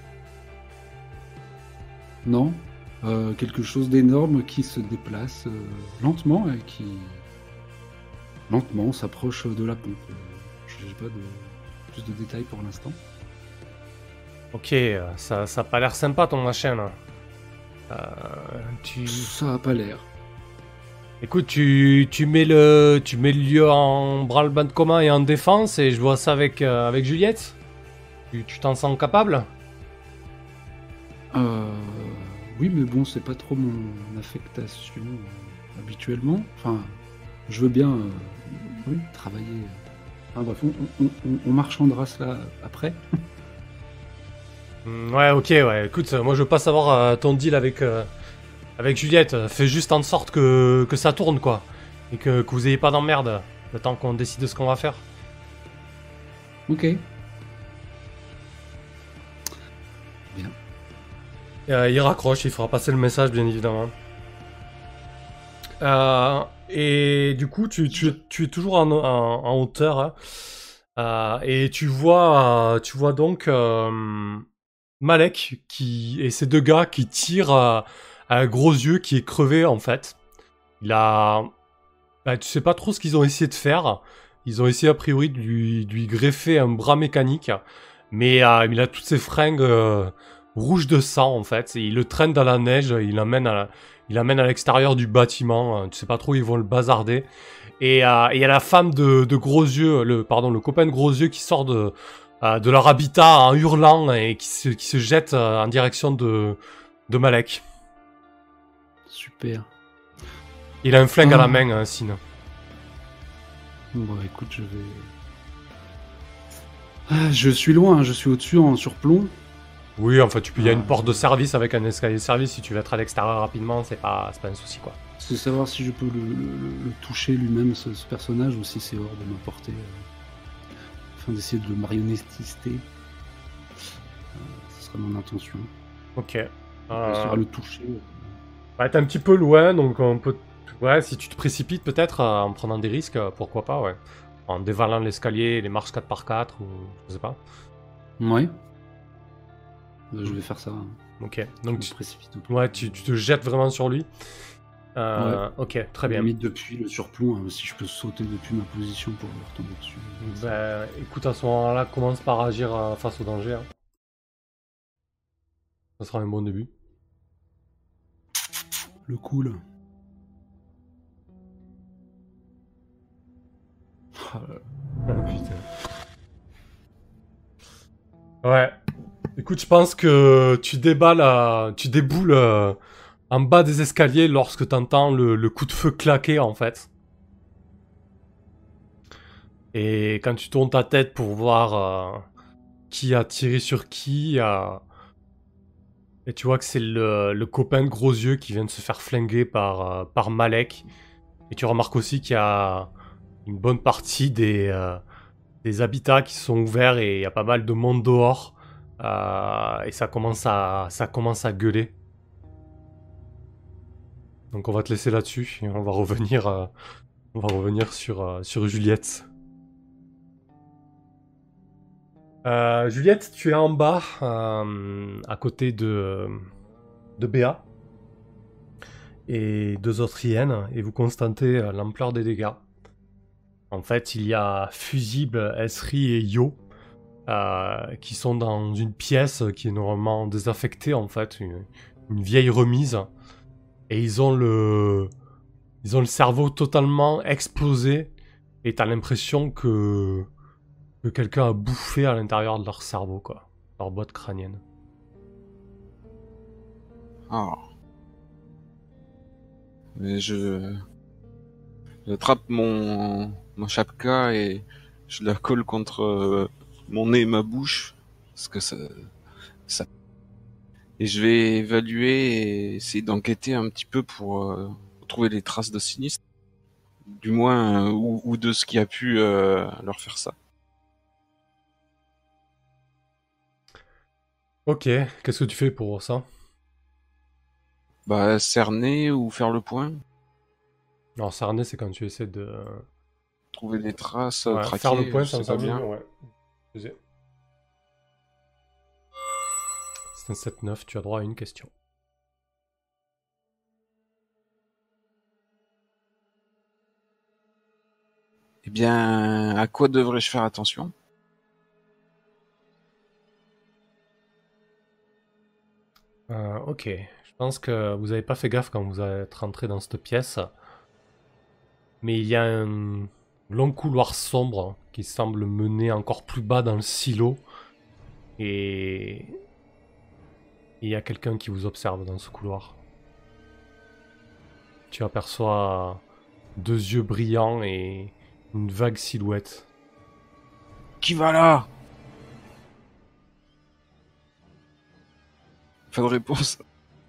Non, euh, quelque chose d'énorme qui se déplace euh, lentement et qui lentement s'approche de la pompe. Je n'ai pas de plus de détails pour l'instant. Ok, euh, ça, ça a pas l'air sympa ton machin là. Euh, tu... Ça a pas l'air. Écoute, tu, tu, mets le, tu mets le lieu en branle-bas de commun et en défense et je vois ça avec, euh, avec Juliette. Tu tu t'en sens capable? Euh, oui, mais bon, c'est pas trop mon affectation euh, habituellement. Enfin, je veux bien euh, oui, travailler. Enfin, bref, on, on- on- on marchandera cela après. Hmm, Ouais, ok, ouais. Écoute, euh, moi je veux pas savoir euh, ton deal avec, euh, avec Juliette. Fais juste en sorte que, que ça tourne, quoi. Et que, que vous ayez pas d'emmerde. Le temps qu'on décide de ce qu'on va faire. Ok. Euh, il raccroche, il fera passer le message, bien évidemment. Euh, et du coup, tu, es toujours en, hauteur. hein. Euh, et tu vois, tu vois donc Malek qui, et ces deux gars qui tirent euh, un gros yeux qui est crevé en fait. Il a. bah, tu sais pas trop ce qu'ils ont essayé de faire. Ils ont essayé a priori de lui, greffer un bras mécanique. Mais il a toutes ses fringues. Rouge de sang en fait. Et il le traîne dans la neige, il l'amène à, la- il l'amène à l'extérieur du bâtiment. euh, Tu sais pas trop, ils vont le bazarder. Et euh, il y a la femme de, de gros yeux, le pardon, le copain de gros yeux qui sort de euh, de leur habitat en hurlant et qui se, qui se jette euh, en direction de de Malek. Super. Il a un flingue à la Ah. main, hein, Sin. Bon, écoute, je vais. Ah, je suis loin, hein, je suis au-dessus en surplomb. Oui, enfin, tu peux. Il y a une Ah. porte de service avec un escalier de service. Si tu veux être à l'extérieur rapidement, c'est pas, c'est pas un souci quoi. C'est savoir si je peux le, le- le- le toucher lui-même, ce, ce personnage, ou si c'est hors de ma portée. euh, afin d'essayer de le marionnettister. Euh, ce serait mon intention. Ok. Euh, le toucher. euh, Ouais, t'es un petit peu loin, donc on peut. Ouais, si tu te précipites peut-être euh, en prenant des risques, pourquoi pas, ouais. En dévalant l'escalier, les marches 4x4 ou je sais pas. Ouais. Euh, je vais faire ça. hein. Ok, donc tu, ouais, tu, tu te jettes vraiment sur lui. Euh, Ok, très bien. Limite depuis le surplomb, hein, si je peux sauter depuis ma position pour retomber dessus. Ben, écoute, à ce moment-là, commence par agir euh, face au danger. hein. Ça sera un bon début. Le cool. Ah, putain. Ouais. Écoute, je pense que tu déballes, tu déboules euh, en bas des escaliers lorsque t'entends le, le coup de feu claquer en fait. Et quand tu tournes ta tête pour voir euh, qui a tiré sur qui, euh, et tu vois que c'est le, copain de gros yeux qui vient de se faire flinguer par, par Malek. Et tu remarques aussi qu'il y a une bonne partie des, des habitats qui sont ouverts et il y a pas mal de monde dehors. Euh, et ça commence à, ça commence à gueuler. Donc on va te laisser là-dessus et on va revenir, euh, on va revenir sur, euh, sur Juliette. Juliette, tu es en bas, à côté de, de Béa et deux autres hyènes, et vous constatez l'ampleur des dégâts. En fait, il y a Fusible, Esri et Yo euh, qui sont dans une pièce qui est normalement désaffectée, en fait, une, vieille remise, et ils ont le, ils ont le cerveau totalement explosé, et t'as l'impression que que quelqu'un a bouffé à l'intérieur de leur cerveau, quoi. Leur boîte crânienne. Ah. Mais je. J'attrape mon. mon chapka et je la colle contre euh, mon nez et ma bouche. Parce que ça. ça... Et je vais évaluer et essayer d'enquêter un petit peu pour euh, trouver les traces de sinistre. Du moins, euh, ou, ou de ce qui a pu euh, leur faire ça. Ok, qu'est-ce que tu fais pour ça? Bah, cerner ou faire le point. Alors, cerner, c'est quand tu essaies de... Trouver des traces, Ouais, traquer, faire le point, ça me semble bien. ouais. C'est un 7-9, tu as droit à une question. Eh bien, à quoi devrais-je faire attention? Euh, ok, je pense que vous avez pas fait gaffe quand vous êtes rentré dans cette pièce. Mais il y a un long couloir sombre qui semble mener encore plus bas dans le silo. Et il y a quelqu'un qui vous observe dans ce couloir. Tu aperçois deux yeux brillants et une vague silhouette. Qui va là? Pas de réponse.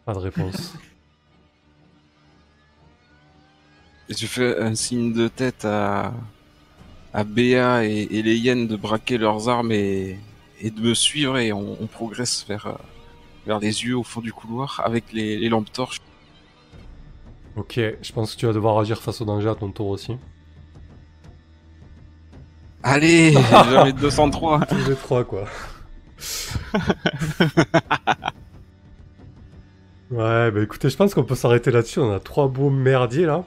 Pas de réponse. Et je fais un signe de tête à, à Béa et, et les hyènes de braquer leurs armes et, et de me suivre et on, on progresse vers, euh, vers les yeux au fond du couloir avec les, les lampes torches. ok, je pense que tu vas devoir agir face au danger à ton tour aussi. Allez, j'avais 203. Tous les trois, quoi. ouais, bah écoutez, je pense qu'on peut s'arrêter là-dessus. On a trois beaux merdiers là.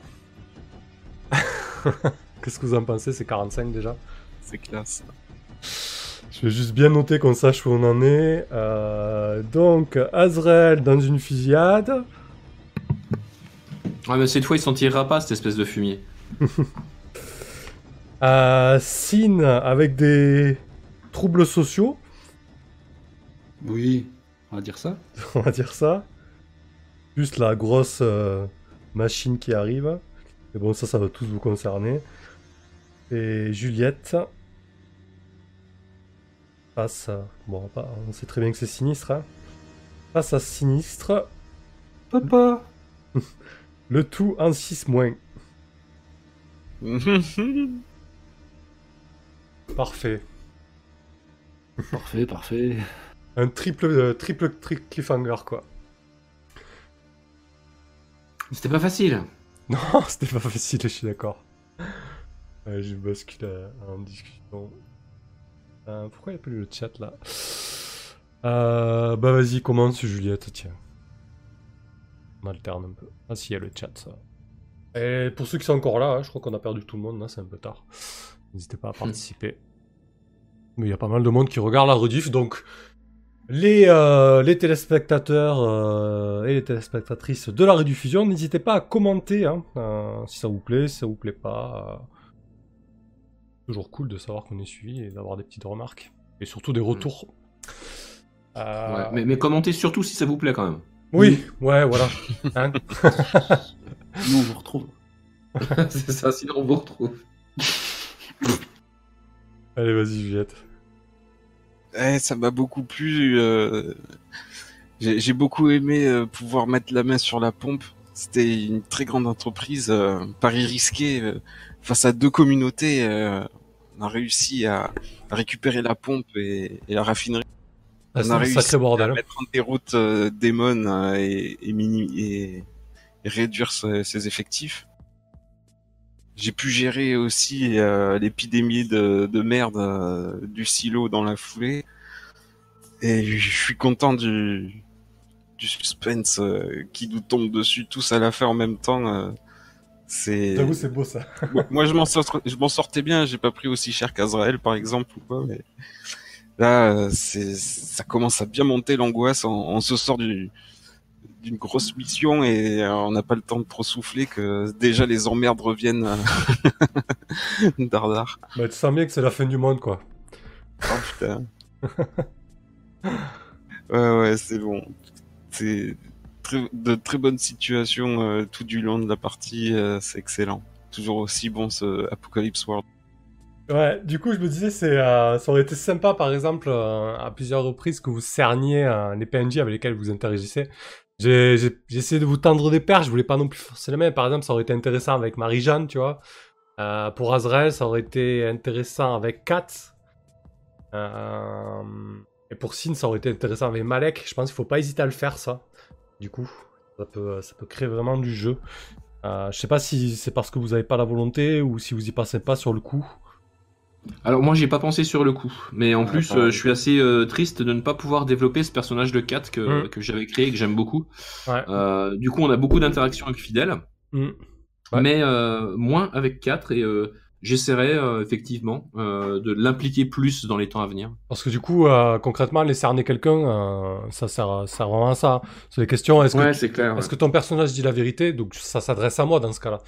Qu'est-ce que vous en pensez C'est 45 déjà? C'est classe. Je vais juste bien noter qu'on sache où on en est. Euh, donc, Azrael dans une fusillade. Ouais, mais cette fois, il s'en tirera pas, cette espèce de fumier. Euh, Sin avec des troubles sociaux, Oui, on va dire ça. on va dire ça. Juste la grosse euh, machine qui arrive. Mais bon, ça, ça va tous vous concerner. Et Juliette. Face à... Bon, on sait très bien que c'est sinistre. hein. Face à sinistre. Papa Le tout en 6 moins. Parfait. Parfait, parfait. Un triple, euh, triple tri- cliffhanger, quoi. C'était pas facile. Non, c'était pas facile, je suis d'accord. Ouais, je bascule en discussion. Euh, pourquoi il n'y a plus le chat là? Euh, Bah vas-y, commence Juliette, tiens. On alterne un peu. Ah si, il y a le chat, ça. Et pour ceux qui sont encore là, hein, je crois qu'on a perdu tout le monde, là, c'est un peu tard. N'hésitez pas à participer. Mais il y a pas mal de monde qui regarde la rediff, donc les, euh, les téléspectateurs euh, et les téléspectatrices de la rediffusion, n'hésitez pas à commenter hein, euh, si ça vous plaît, si ça vous plaît pas. Toujours cool de savoir qu'on est suivi et d'avoir des petites remarques. Et surtout des retours. Euh, Ouais, mais, mais commentez surtout si ça vous plaît quand même. Oui, ouais, voilà. Hein Nous, on vous retrouve. c'est ça, sinon on vous retrouve. Allez, vas-y, Juliette. Eh, ça m'a beaucoup plu. euh, J'ai j'ai beaucoup aimé euh, pouvoir mettre la main sur la pompe. C'était une très grande entreprise, euh, pari risqué euh, face à deux communautés. euh, on a réussi à, à récupérer la pompe et, et la raffinerie. Ah, on a réussi sacré bordel. à hein. mettre en déroute euh, Daemon euh, et, et, mini- et, et réduire ses, ses effectifs. J'ai pu gérer aussi euh, l'épidémie de, de merde euh, du silo dans la foulée. Et je suis content du, du suspense euh, qui nous tombe dessus tous à la fin en même temps. euh, c'est J'avoue, c'est beau ça. moi, moi, je m'en sort- je m'en sortais bien. J'ai pas pris aussi cher qu'Azrael par exemple ou quoi, mais là euh, c'est ça commence à bien monter l'angoisse. On, on se sort du d'une grosse mission et euh, on n'a pas le temps de trop souffler que déjà les emmerdes reviennent euh, dardard. Bah, tu sens bien que c'est la fin du monde, quoi. Oh putain. ouais ouais c'est bon. C'est très, de très bonnes situations euh, tout du long de la partie. euh, c'est excellent. Toujours aussi bon ce Apocalypse World. Ouais, du coup, je me disais, c'est, euh, ça aurait été sympa, par exemple, euh, à plusieurs reprises que vous cerniez euh, les PNJ avec lesquels vous interagissez. J'ai, essayé de vous tendre des perches, je voulais pas non plus forcer les mains. Par exemple, ça aurait été intéressant avec Marie-Jeanne, tu vois. Euh, pour Azrael, ça aurait été intéressant avec Kat. Euh, et pour Sin, ça aurait été intéressant avec Malek. Je pense qu'il faut pas hésiter à le faire, ça. Du coup, ça peut, ça peut créer vraiment du jeu. Euh, je sais pas si c'est parce que vous avez pas la volonté ou si vous y passez pas sur le coup. Alors moi j'y ai pas pensé sur le coup, mais en Ah, plus euh, je suis assez euh, triste de ne pas pouvoir développer ce personnage de Kat que, Mm. que j'avais créé et que j'aime beaucoup. Ouais. Euh, du coup on a beaucoup d'interactions avec Fidèle, Mm. Ouais. mais euh, moins avec 4 et euh, j'essaierai euh, effectivement euh, de l'impliquer plus dans les temps à venir. Parce que du coup, euh, concrètement, les cerner quelqu'un, euh, ça sert, ça sert vraiment à ça. C'est les questions, est-ce Ouais que, c'est clair. est-ce que ton personnage dit la vérité? Donc ça s'adresse à moi dans ce cas-là.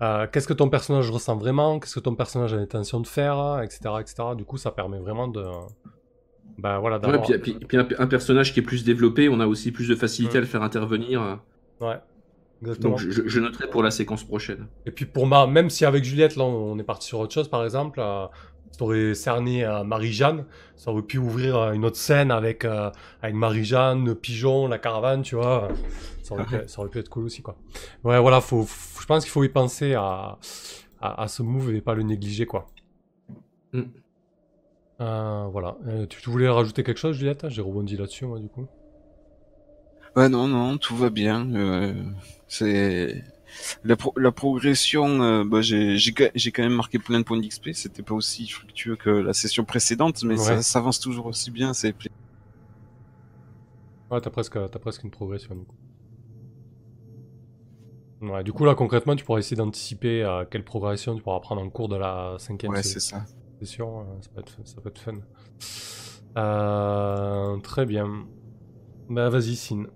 Euh, qu'est-ce que ton personnage ressent vraiment? Qu'est-ce que ton personnage a l'intention de faire Etc. etc. Du coup, ça permet vraiment de... Ben voilà, Ouais, d'avoir... puis, puis- puis un, un personnage qui est plus développé, on a aussi plus de facilité Mm. à le faire intervenir. Ouais, exactement. Donc je, je noterai pour la séquence prochaine. Et puis pour ma, même si avec Juliette, là, on est parti sur autre chose, par exemple, euh, ça aurait cerné euh, Marie-Jeanne, ça aurait pu ouvrir euh, une autre scène avec, euh, avec Marie-Jeanne, le pigeon, la caravane, tu vois. Ça aurait, pu, ça aurait pu être cool aussi, quoi. Ouais, voilà, faut, faut- je pense qu'il faut y penser à, à, à ce move et pas le négliger, quoi. Mm. Euh, voilà. Euh, tu, tu voulais rajouter quelque chose, Juliette? J'ai rebondi là-dessus, moi, du coup. Ouais, non, non, tout va bien. euh, c'est la, pro- la progression. euh, bah, j'ai quand même marqué plein de points d'XP. C'était pas aussi fructueux que la session précédente, mais Ouais. ça, ça avance toujours aussi bien. C'est Ouais, t'as presque, t'as presque une progression, du coup. Ouais, du coup, là, concrètement, tu pourras essayer d'anticiper euh, quelle progression tu pourras prendre en cours de la cinquième ouais, c'est ça. session. euh, ça, peut être, ça peut être fun. Euh, très bien. Bah, vas-y, Sin.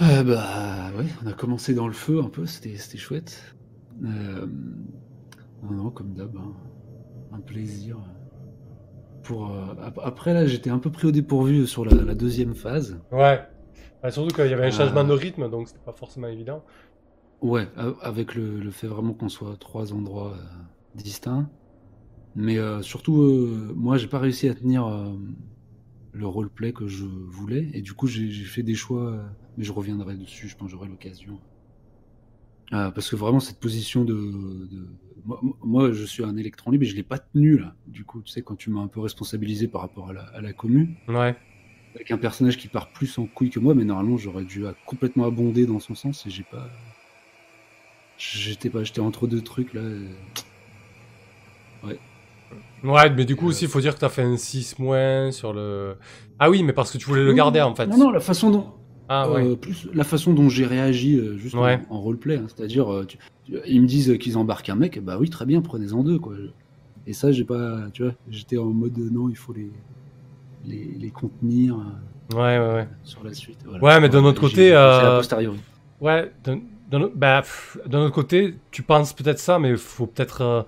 Euh, bah ouais, on a commencé dans le feu un peu, c'était chouette. Euh, non, non, comme d'hab, hein, un plaisir. Pour, euh, ap- après là, j'étais un peu pris au dépourvu sur la, la deuxième phase. Ouais. Bah, surtout qu'il y avait un changement de rythme, donc c'était pas forcément évident. Ouais, avec le, le fait vraiment qu'on soit à trois endroits distincts. Mais euh, surtout, euh, moi, j'ai pas réussi à tenir euh, le roleplay que je voulais. Et du coup, j'ai fait des choix, mais je reviendrai dessus, je pense j'aurai l'occasion. Euh, parce que vraiment, cette position de. de- Moi, moi, je suis un électron libre et je l'ai pas tenu là. Du coup, tu sais, quand tu m'as un peu responsabilisé par rapport à la, à la commu, Ouais. avec un personnage qui part plus en couille que moi, mais normalement, j'aurais dû complètement abonder dans son sens et j'ai pas. J'étais pas, j'étais entre deux trucs là. euh. Ouais, mais du coup Euh. aussi, il faut dire que t'as fait un 6 moins sur le. Ah oui, mais parce que tu voulais le Non, garder en fait. Non, non, la façon dont, Ah ouais. euh, plus la façon dont j'ai réagi euh, juste en- Ouais. en, roleplay, hein. c'est-à-dire, euh, ils me disent qu'ils embarquent un mec, bah oui, très bien, prenez-en deux quoi. Et ça, j'ai pas, tu vois, j'étais en mode euh, non, il faut les les, les contenir euh, Ouais, ouais, ouais. sur la suite. voilà. Ouais, mais d'un autre côté. Ouais, d'un d'un autre- bah, d'un autre côté, tu penses peut-être ça, mais faut peut-être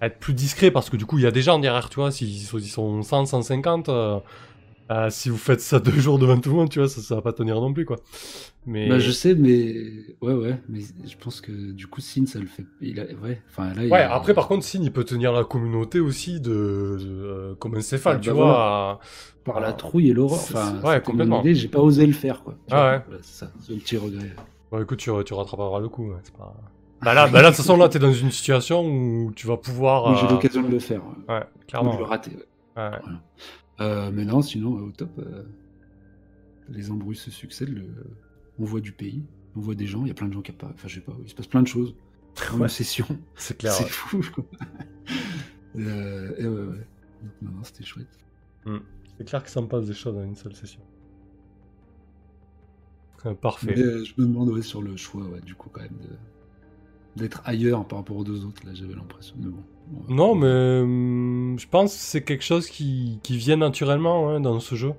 être plus discret parce que du coup, il y a des gens derrière, tu vois, s'ils sont, ils sont 100, 150, euh, euh, si vous faites ça deux jours devant tout le monde, tu vois, ça, ça va pas tenir non plus, quoi. Mais Bah, je sais, mais ouais, ouais, mais je pense que du coup, Sin, ça le fait. Il a... Ouais, enfin là. il Ouais, a- après, par contre, Signe, il peut tenir la communauté aussi de, de, euh, comme un céphale, Ah, tu bah vois. voilà. par la trouille et l'horreur. Enfin, ouais, complètement. J'ai pas osé le faire, quoi. Ah ouais. c'est ça, c'est un petit regret. Bon, écoute, tu, tu rattraperas le coup, ouais, c'est pas... Bah là, bah là, de toute façon, là, t'es dans une situation où tu vas pouvoir... Oui, j'ai euh, l'occasion de le faire. Ouais. Ouais, Ou clairement. de le rater. ouais. Ouais. Euh, mais non, sinon, au top, euh, les embrouilles se succèdent. le- On voit du pays, on voit des gens, il y a plein de gens qui apparaissent. Enfin, je sais pas, il se passe plein de choses. En Ouais. une session. C'est clair. C'est ouais. fou, quoi. Euh, et ouais, ouais. Donc, non, non, c'était chouette. C'est clair qu'il s'en passe des choses dans une seule session. Euh, Parfait. Mais euh, je me demande ouais, sur le choix, ouais, du coup, quand même, de- d'être ailleurs par rapport aux deux autres. Là, j'avais l'impression. Mais bon. Non, mais hum, je pense que c'est quelque chose qui, qui vient naturellement hein, dans ce jeu.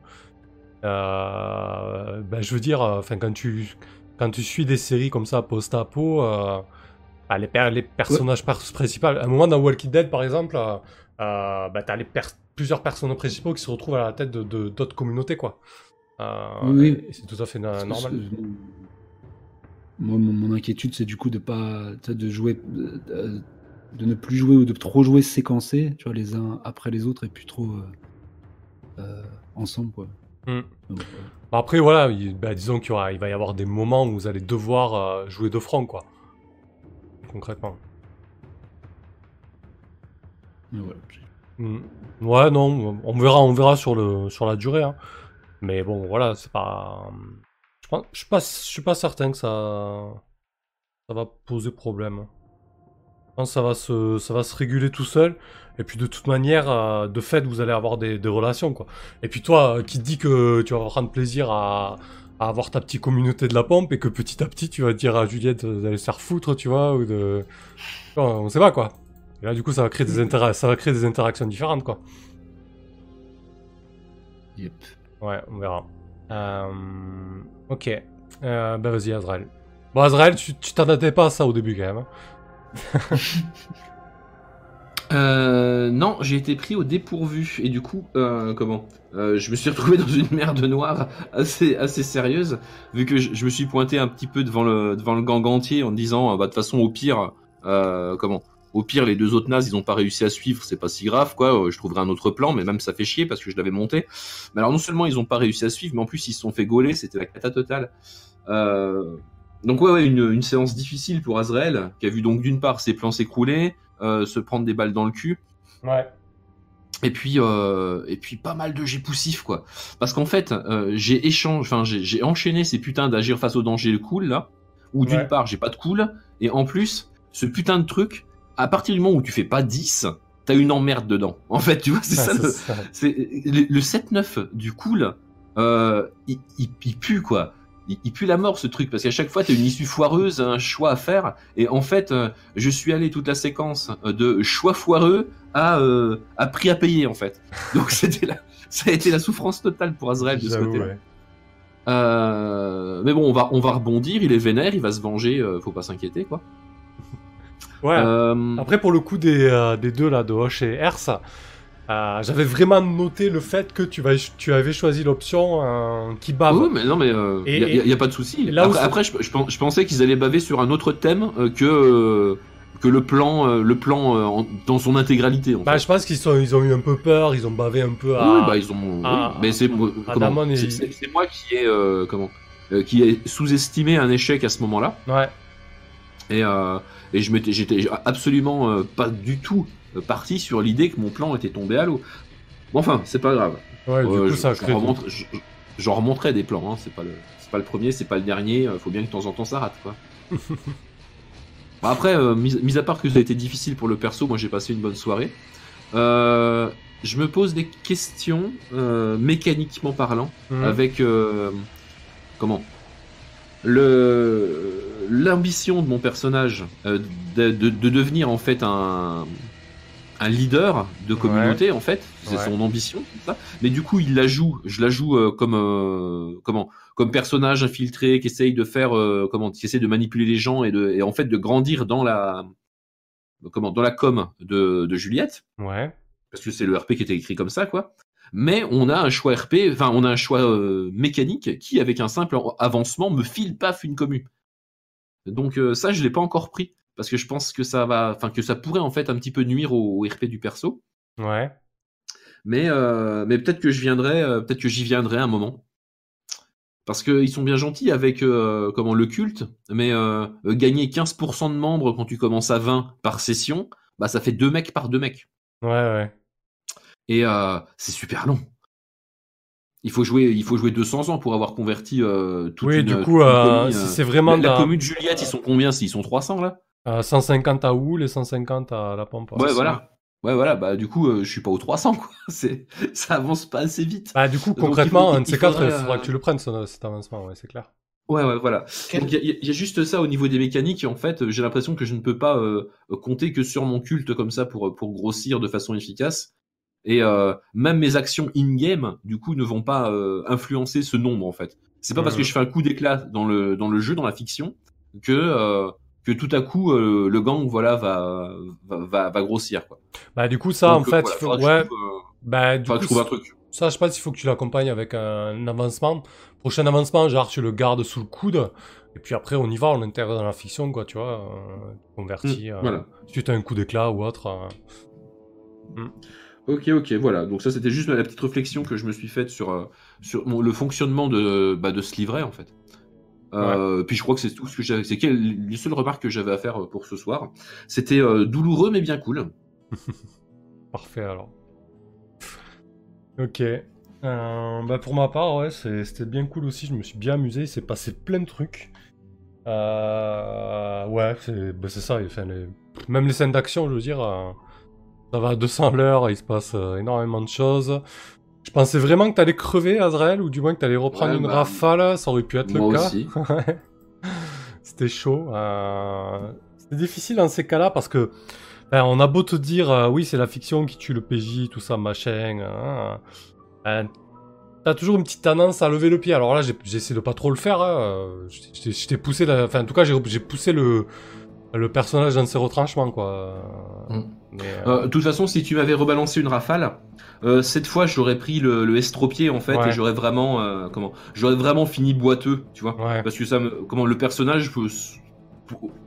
Euh, ben, je veux dire, euh, enfin, quand tu quand tu suis des séries comme ça post-apo, euh, bah, les, per- les personnages pers- principaux. À un moment dans Walking Dead, par exemple, bah, t'as plusieurs personnages principaux qui se retrouvent à la tête de d'autres communautés, quoi. Oui, C'est tout à fait normal. Moi, mon, mon inquiétude, c'est du coup de pas, de jouer, de, ne plus jouer ou de trop jouer séquencés, tu vois, les uns après les autres et plus trop euh, euh, ensemble, quoi. Donc, ouais. Bon, Après, voilà, il, bah, disons qu'il il va y avoir des moments où vous allez devoir euh, jouer de front, quoi. Concrètement. Voilà. Hmm. Ouais, non, on verra, on verra sur, le, sur la durée. hein. Mais bon, voilà, c'est pas. Je pense- je suis pas, je suis pas certain que ça, ça va poser problème. Je pense que ça va se, ça va se réguler tout seul. Et puis de toute manière, euh, de fait, vous allez avoir des, des relations, quoi. Et puis toi, euh, qui te dit que tu vas prendre plaisir à, à avoir ta petite communauté de la pompe et que petit à petit, tu vas dire à Juliette d'aller se faire foutre, tu vois, ou de... On sait pas, quoi. Et là, du coup, ça va créer des, ça va créer des interactions différentes, quoi. Yep. Ouais, on verra. Euh, ok. Euh, bah vas-y, Azrael. Bon, Azrael, tu tu t'attendais pas à ça au début, quand même. hein. Euh, non, j'ai été pris au dépourvu et du coup, euh, comment euh, Je me suis retrouvé dans une merde noire assez sérieuse vu que je, me suis pointé un petit peu devant le devant le gang entier en disant, bah de toute façon au pire, comment Au pire, les deux autres nazes, ils ont pas réussi à suivre, c'est pas si grave, quoi. Je trouverai un autre plan, mais même ça fait chier parce que je l'avais monté. Mais alors non seulement ils ont pas réussi à suivre, mais en plus ils se sont fait gauler, c'était la cata totale. Donc ouais, ouais, une, une séance difficile pour Azrael, qui a vu donc d'une part ses plans s'écrouler, euh, se prendre des balles dans le cul, Ouais. et puis euh, et puis pas mal de jets poussifs quoi. Parce qu'en fait, euh, j'ai échange, enfin j'ai enchaîné ces putains d'agir face au danger cool là, où d'une Ouais. part j'ai pas de cool, et en plus ce putain de truc, à partir du moment où tu fais pas 10, t'as une emmerde dedans. En fait, tu vois, c'est ça. Le- ça. le, le 7-9 du cool, il, il, il pue quoi. Il, il pue la mort ce truc parce qu'à chaque fois t'as une issue foireuse, un choix à faire. Et en fait, euh, je suis allé toute la séquence euh, de choix foireux à, euh, à prix à payer en fait. Donc c'était la, ça a été la souffrance totale pour Azrael de ce ouais. Euh, mais bon, on va, on va rebondir. Il est vénère, il va se venger. faut pas s'inquiéter quoi. Ouais. Après, pour le coup des, des deux, là, de Hoche et Ers, euh, j'avais vraiment noté le fait que tu, vas, tu avais choisi l'option euh, qui bave. oui, mais non, mais il Et- y, a- pas de souci. Après, après, je, je pen- je pensais qu'ils allaient baver sur un autre thème euh, que euh, que le plan, euh, le plan euh, en- dans son intégralité. En Bah, fait. je pense qu'ils ils ont eu un peu peur, ils ont bavé un peu à. Oui, bah ils ont. à- oui, mais c'est moi- et- qui ai euh, comment euh, qui ai sous-estimé un échec à ce moment-là. Ouais. Et, euh, et je m'étais, j'étais absolument euh, pas du tout euh, parti sur l'idée que mon plan était tombé à l'eau. Bon, enfin, c'est pas grave. Ouais, du Euh, coup, je- ça j'en remonterai des plans, hein. c'est pas le, c'est pas le premier, c'est pas le dernier. euh, Faut bien que de temps en temps ça rate, quoi. Bon, après, euh, mis, mis à part que ça a été difficile pour le perso, moi j'ai passé une bonne soirée. Euh, je me pose des questions euh, mécaniquement parlant Mhm. avec euh, comment? Le l'ambition de mon personnage euh, de, de- de devenir en fait un un leader de communauté en fait, c'est Ouais. son ambition, ça. Mais du coup, il la joue, je la joue euh, comme euh, comment, comme personnage infiltré qui essaye de faire euh, comment, qui essaye de manipuler les gens et de et en fait de grandir dans la comment, dans la com de, de Juliette, Ouais. parce que c'est le RP qui était écrit comme ça quoi. Mais on a un choix RP, enfin on a un choix mécanique qui, avec un simple avancement, me file paf une commu. Donc ça, je l'ai pas encore pris parce que je pense que ça va, enfin que ça pourrait en fait un petit peu nuire au, au RP du perso. Ouais. Mais euh, mais peut-être que je viendrai, euh, peut-être que j'y viendrai un moment. Parce qu'ils sont bien gentils avec euh, comment le culte, mais gagner 15% de membres quand tu commences à 20 par session, bah ça fait deux mecs par deux mecs. Ouais, ouais. Et c'est super long. Il faut jouer, il faut jouer 200 ans pour avoir converti euh, toute Oui, une, du coup, euh, c'est vraiment la, la commune de Juliette, ils sont combien? S'ils sont 300 là? Euh, 150 à Houle et 150 à La Pampa. Ouais, voilà. ça Ouais, voilà. Bah du coup, euh, je suis pas aux 300 quoi. C'est, ça avance pas assez vite. Bah, du coup, Donc, il concrètement, faut- un de ces quatre, il faudra euh, que tu le prennes, ce- cet avancement, ouais, c'est clair. Ouais, ouais, voilà. Donc il y, a- il y a juste ça au niveau des mécaniques. Et en fait, j'ai l'impression que je ne peux pas euh, compter que sur mon culte comme ça pour pour grossir de façon efficace. Et euh, même mes actions in-game, du coup, ne vont pas euh, influencer ce nombre en fait. C'est pas parce que Mhm. je fais un coup d'éclat dans le dans le jeu, dans la fiction, que euh, que tout à coup euh, le gang voilà va va va, grossir quoi. Bah, du coup, ça, Donc, en fait, voilà, il faut, ouais, trouve, euh, bah, du coup, trouve un truc. ça, je pense qu'il faut que tu l'accompagnes avec un avancement. Prochain avancement, genre, tu le gardes sous le coude, et puis après, on y va, on l'intègre dans la fiction, quoi, tu vois, euh, converti, Mm, euh, voilà. suite à un coup d'éclat ou autre. euh. Ok, ok, voilà. Donc ça, c'était juste la petite réflexion que je me suis faite sur, sur le fonctionnement de, bah, de ce livret, en fait. Euh, Puis je crois que c'est tout ce que j'avais. C'est les seules remarques que j'avais à faire euh, pour ce soir. C'était euh, douloureux mais bien cool. Parfait alors. Ok. Bah pour ma part, ouais, c'était bien cool aussi. Je me suis bien amusé. Il s'est passé plein de trucs. Euh, ouais, c'est bah, c'est ça. Enfin, les- Même les scènes d'action, je veux dire, euh, ça va à 200 à l'heure. Il se passe euh, énormément de choses. Je pensais vraiment que t'allais crever, Azrael, ou du moins que t'allais reprendre Ouais, une bah, rafale. Ça aurait pu être moi le cas. aussi. C'était chaud. euh, C'était difficile dans ces cas-là parce que ben, on a beau te dire euh, oui c'est la fiction qui tue le PJ, tout ça machin. hein, ben, T'as toujours une petite tendance à lever le pied. Alors là j'ai- j'essaie de pas trop le faire. hein, euh, je t'ai- poussé, la- enfin en tout cas j'ai j'ai poussé le le personnage dans ses retranchements quoi. Mm. Mais, euh, Euh, De toute façon, si tu m'avais rebalancé une rafale, euh, cette fois, j'aurais pris le, le estropié en fait, Ouais. et j'aurais vraiment, comment, j'aurais vraiment fini boiteux, tu vois. ouais. Parce que ça me, comment le personnage pour,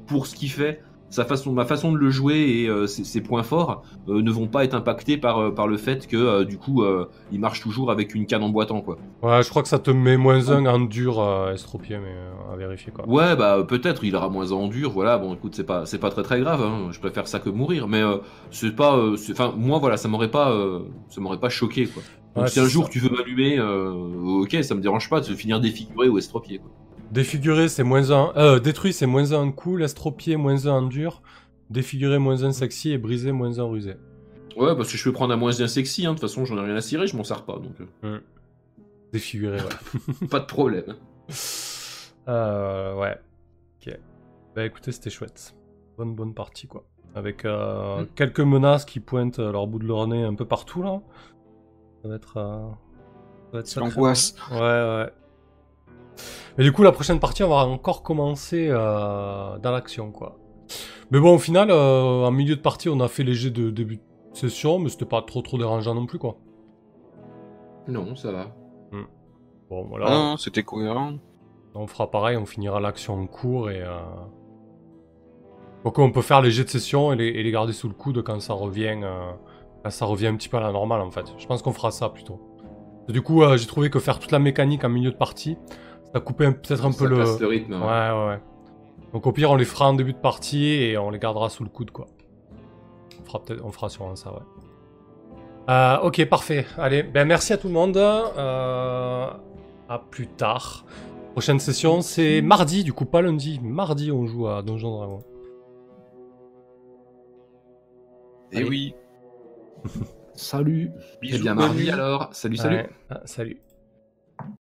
pour ce qu'il fait, sa façon, ma façon de le jouer et euh, ses, ses points forts euh, ne vont pas être impactés par euh, par le fait que euh, du coup il marche toujours avec une canne en boitant quoi. Ouais, je crois que ça te met moins un en dur euh, estropié, mais à vérifier quoi. Ouais bah peut-être il aura moins en dur, voilà bon écoute c'est pas c'est pas très très grave, hein, je préfère ça que mourir, mais c'est pas, enfin moi voilà ça m'aurait pas ça m'aurait pas choqué quoi. Donc Ouais, si un jour ça. tu veux m'allumer, ok ça me dérange pas de se finir défiguré ou estropié quoi. Défiguré, c'est moins 1. Euh, détruit, c'est moins 1 en coup. L'estropié, moins 1 en dur. Défiguré, moins 1 sexy. Et brisé, moins 1 rusé. Ouais parce que je peux prendre un moins bien sexy, hein, de toute façon j'en ai rien à cirer, je m'en sers pas donc euh, Défiguré, ouais. pas de problème. euh, ouais. Ok. Bah écoutez, c'était chouette. Bonne, bonne partie, quoi. Avec euh, Mm. quelques menaces qui pointent euh, leur bout de leur nez un peu partout, là. Ça va être. euh, ça va être l'angoisse. Ouais, ouais. Mais du coup, la prochaine partie, on va encore commencer euh, dans l'action, quoi. Mais bon, au final, euh, en milieu de partie, on a fait léger de début de session, mais c'était pas trop trop dérangeant non plus, quoi. Non ça va. Bon, voilà. Ah non, c'était cohérent. On fera pareil, on finira l'action en cours et. Euh... Donc on peut faire les jets de session et les, et les garder sous le coude quand ça revient, euh, quand ça revient un petit peu à la normale en fait. Je pense qu'on fera ça plutôt. Et du coup, euh, j'ai trouvé que faire toute la mécanique en milieu de partie, ça coupait peut-être un Ça peu le. rythme. Ouais, ouais. Donc au pire, on les fera en début de partie et on les gardera sous le coude quoi. On fera peut-être, on fera sûrement ça, ouais. Euh, ok, parfait. Allez, ben merci à tout le monde. Euh, à plus tard. Prochaine session, c'est mardi, du coup pas lundi. Mardi, on joue à Donjon Dragon. Et Allez. oui. Salut Eh Bisous, bien mardi alors. Salut salut. Ouais. Ah, salut.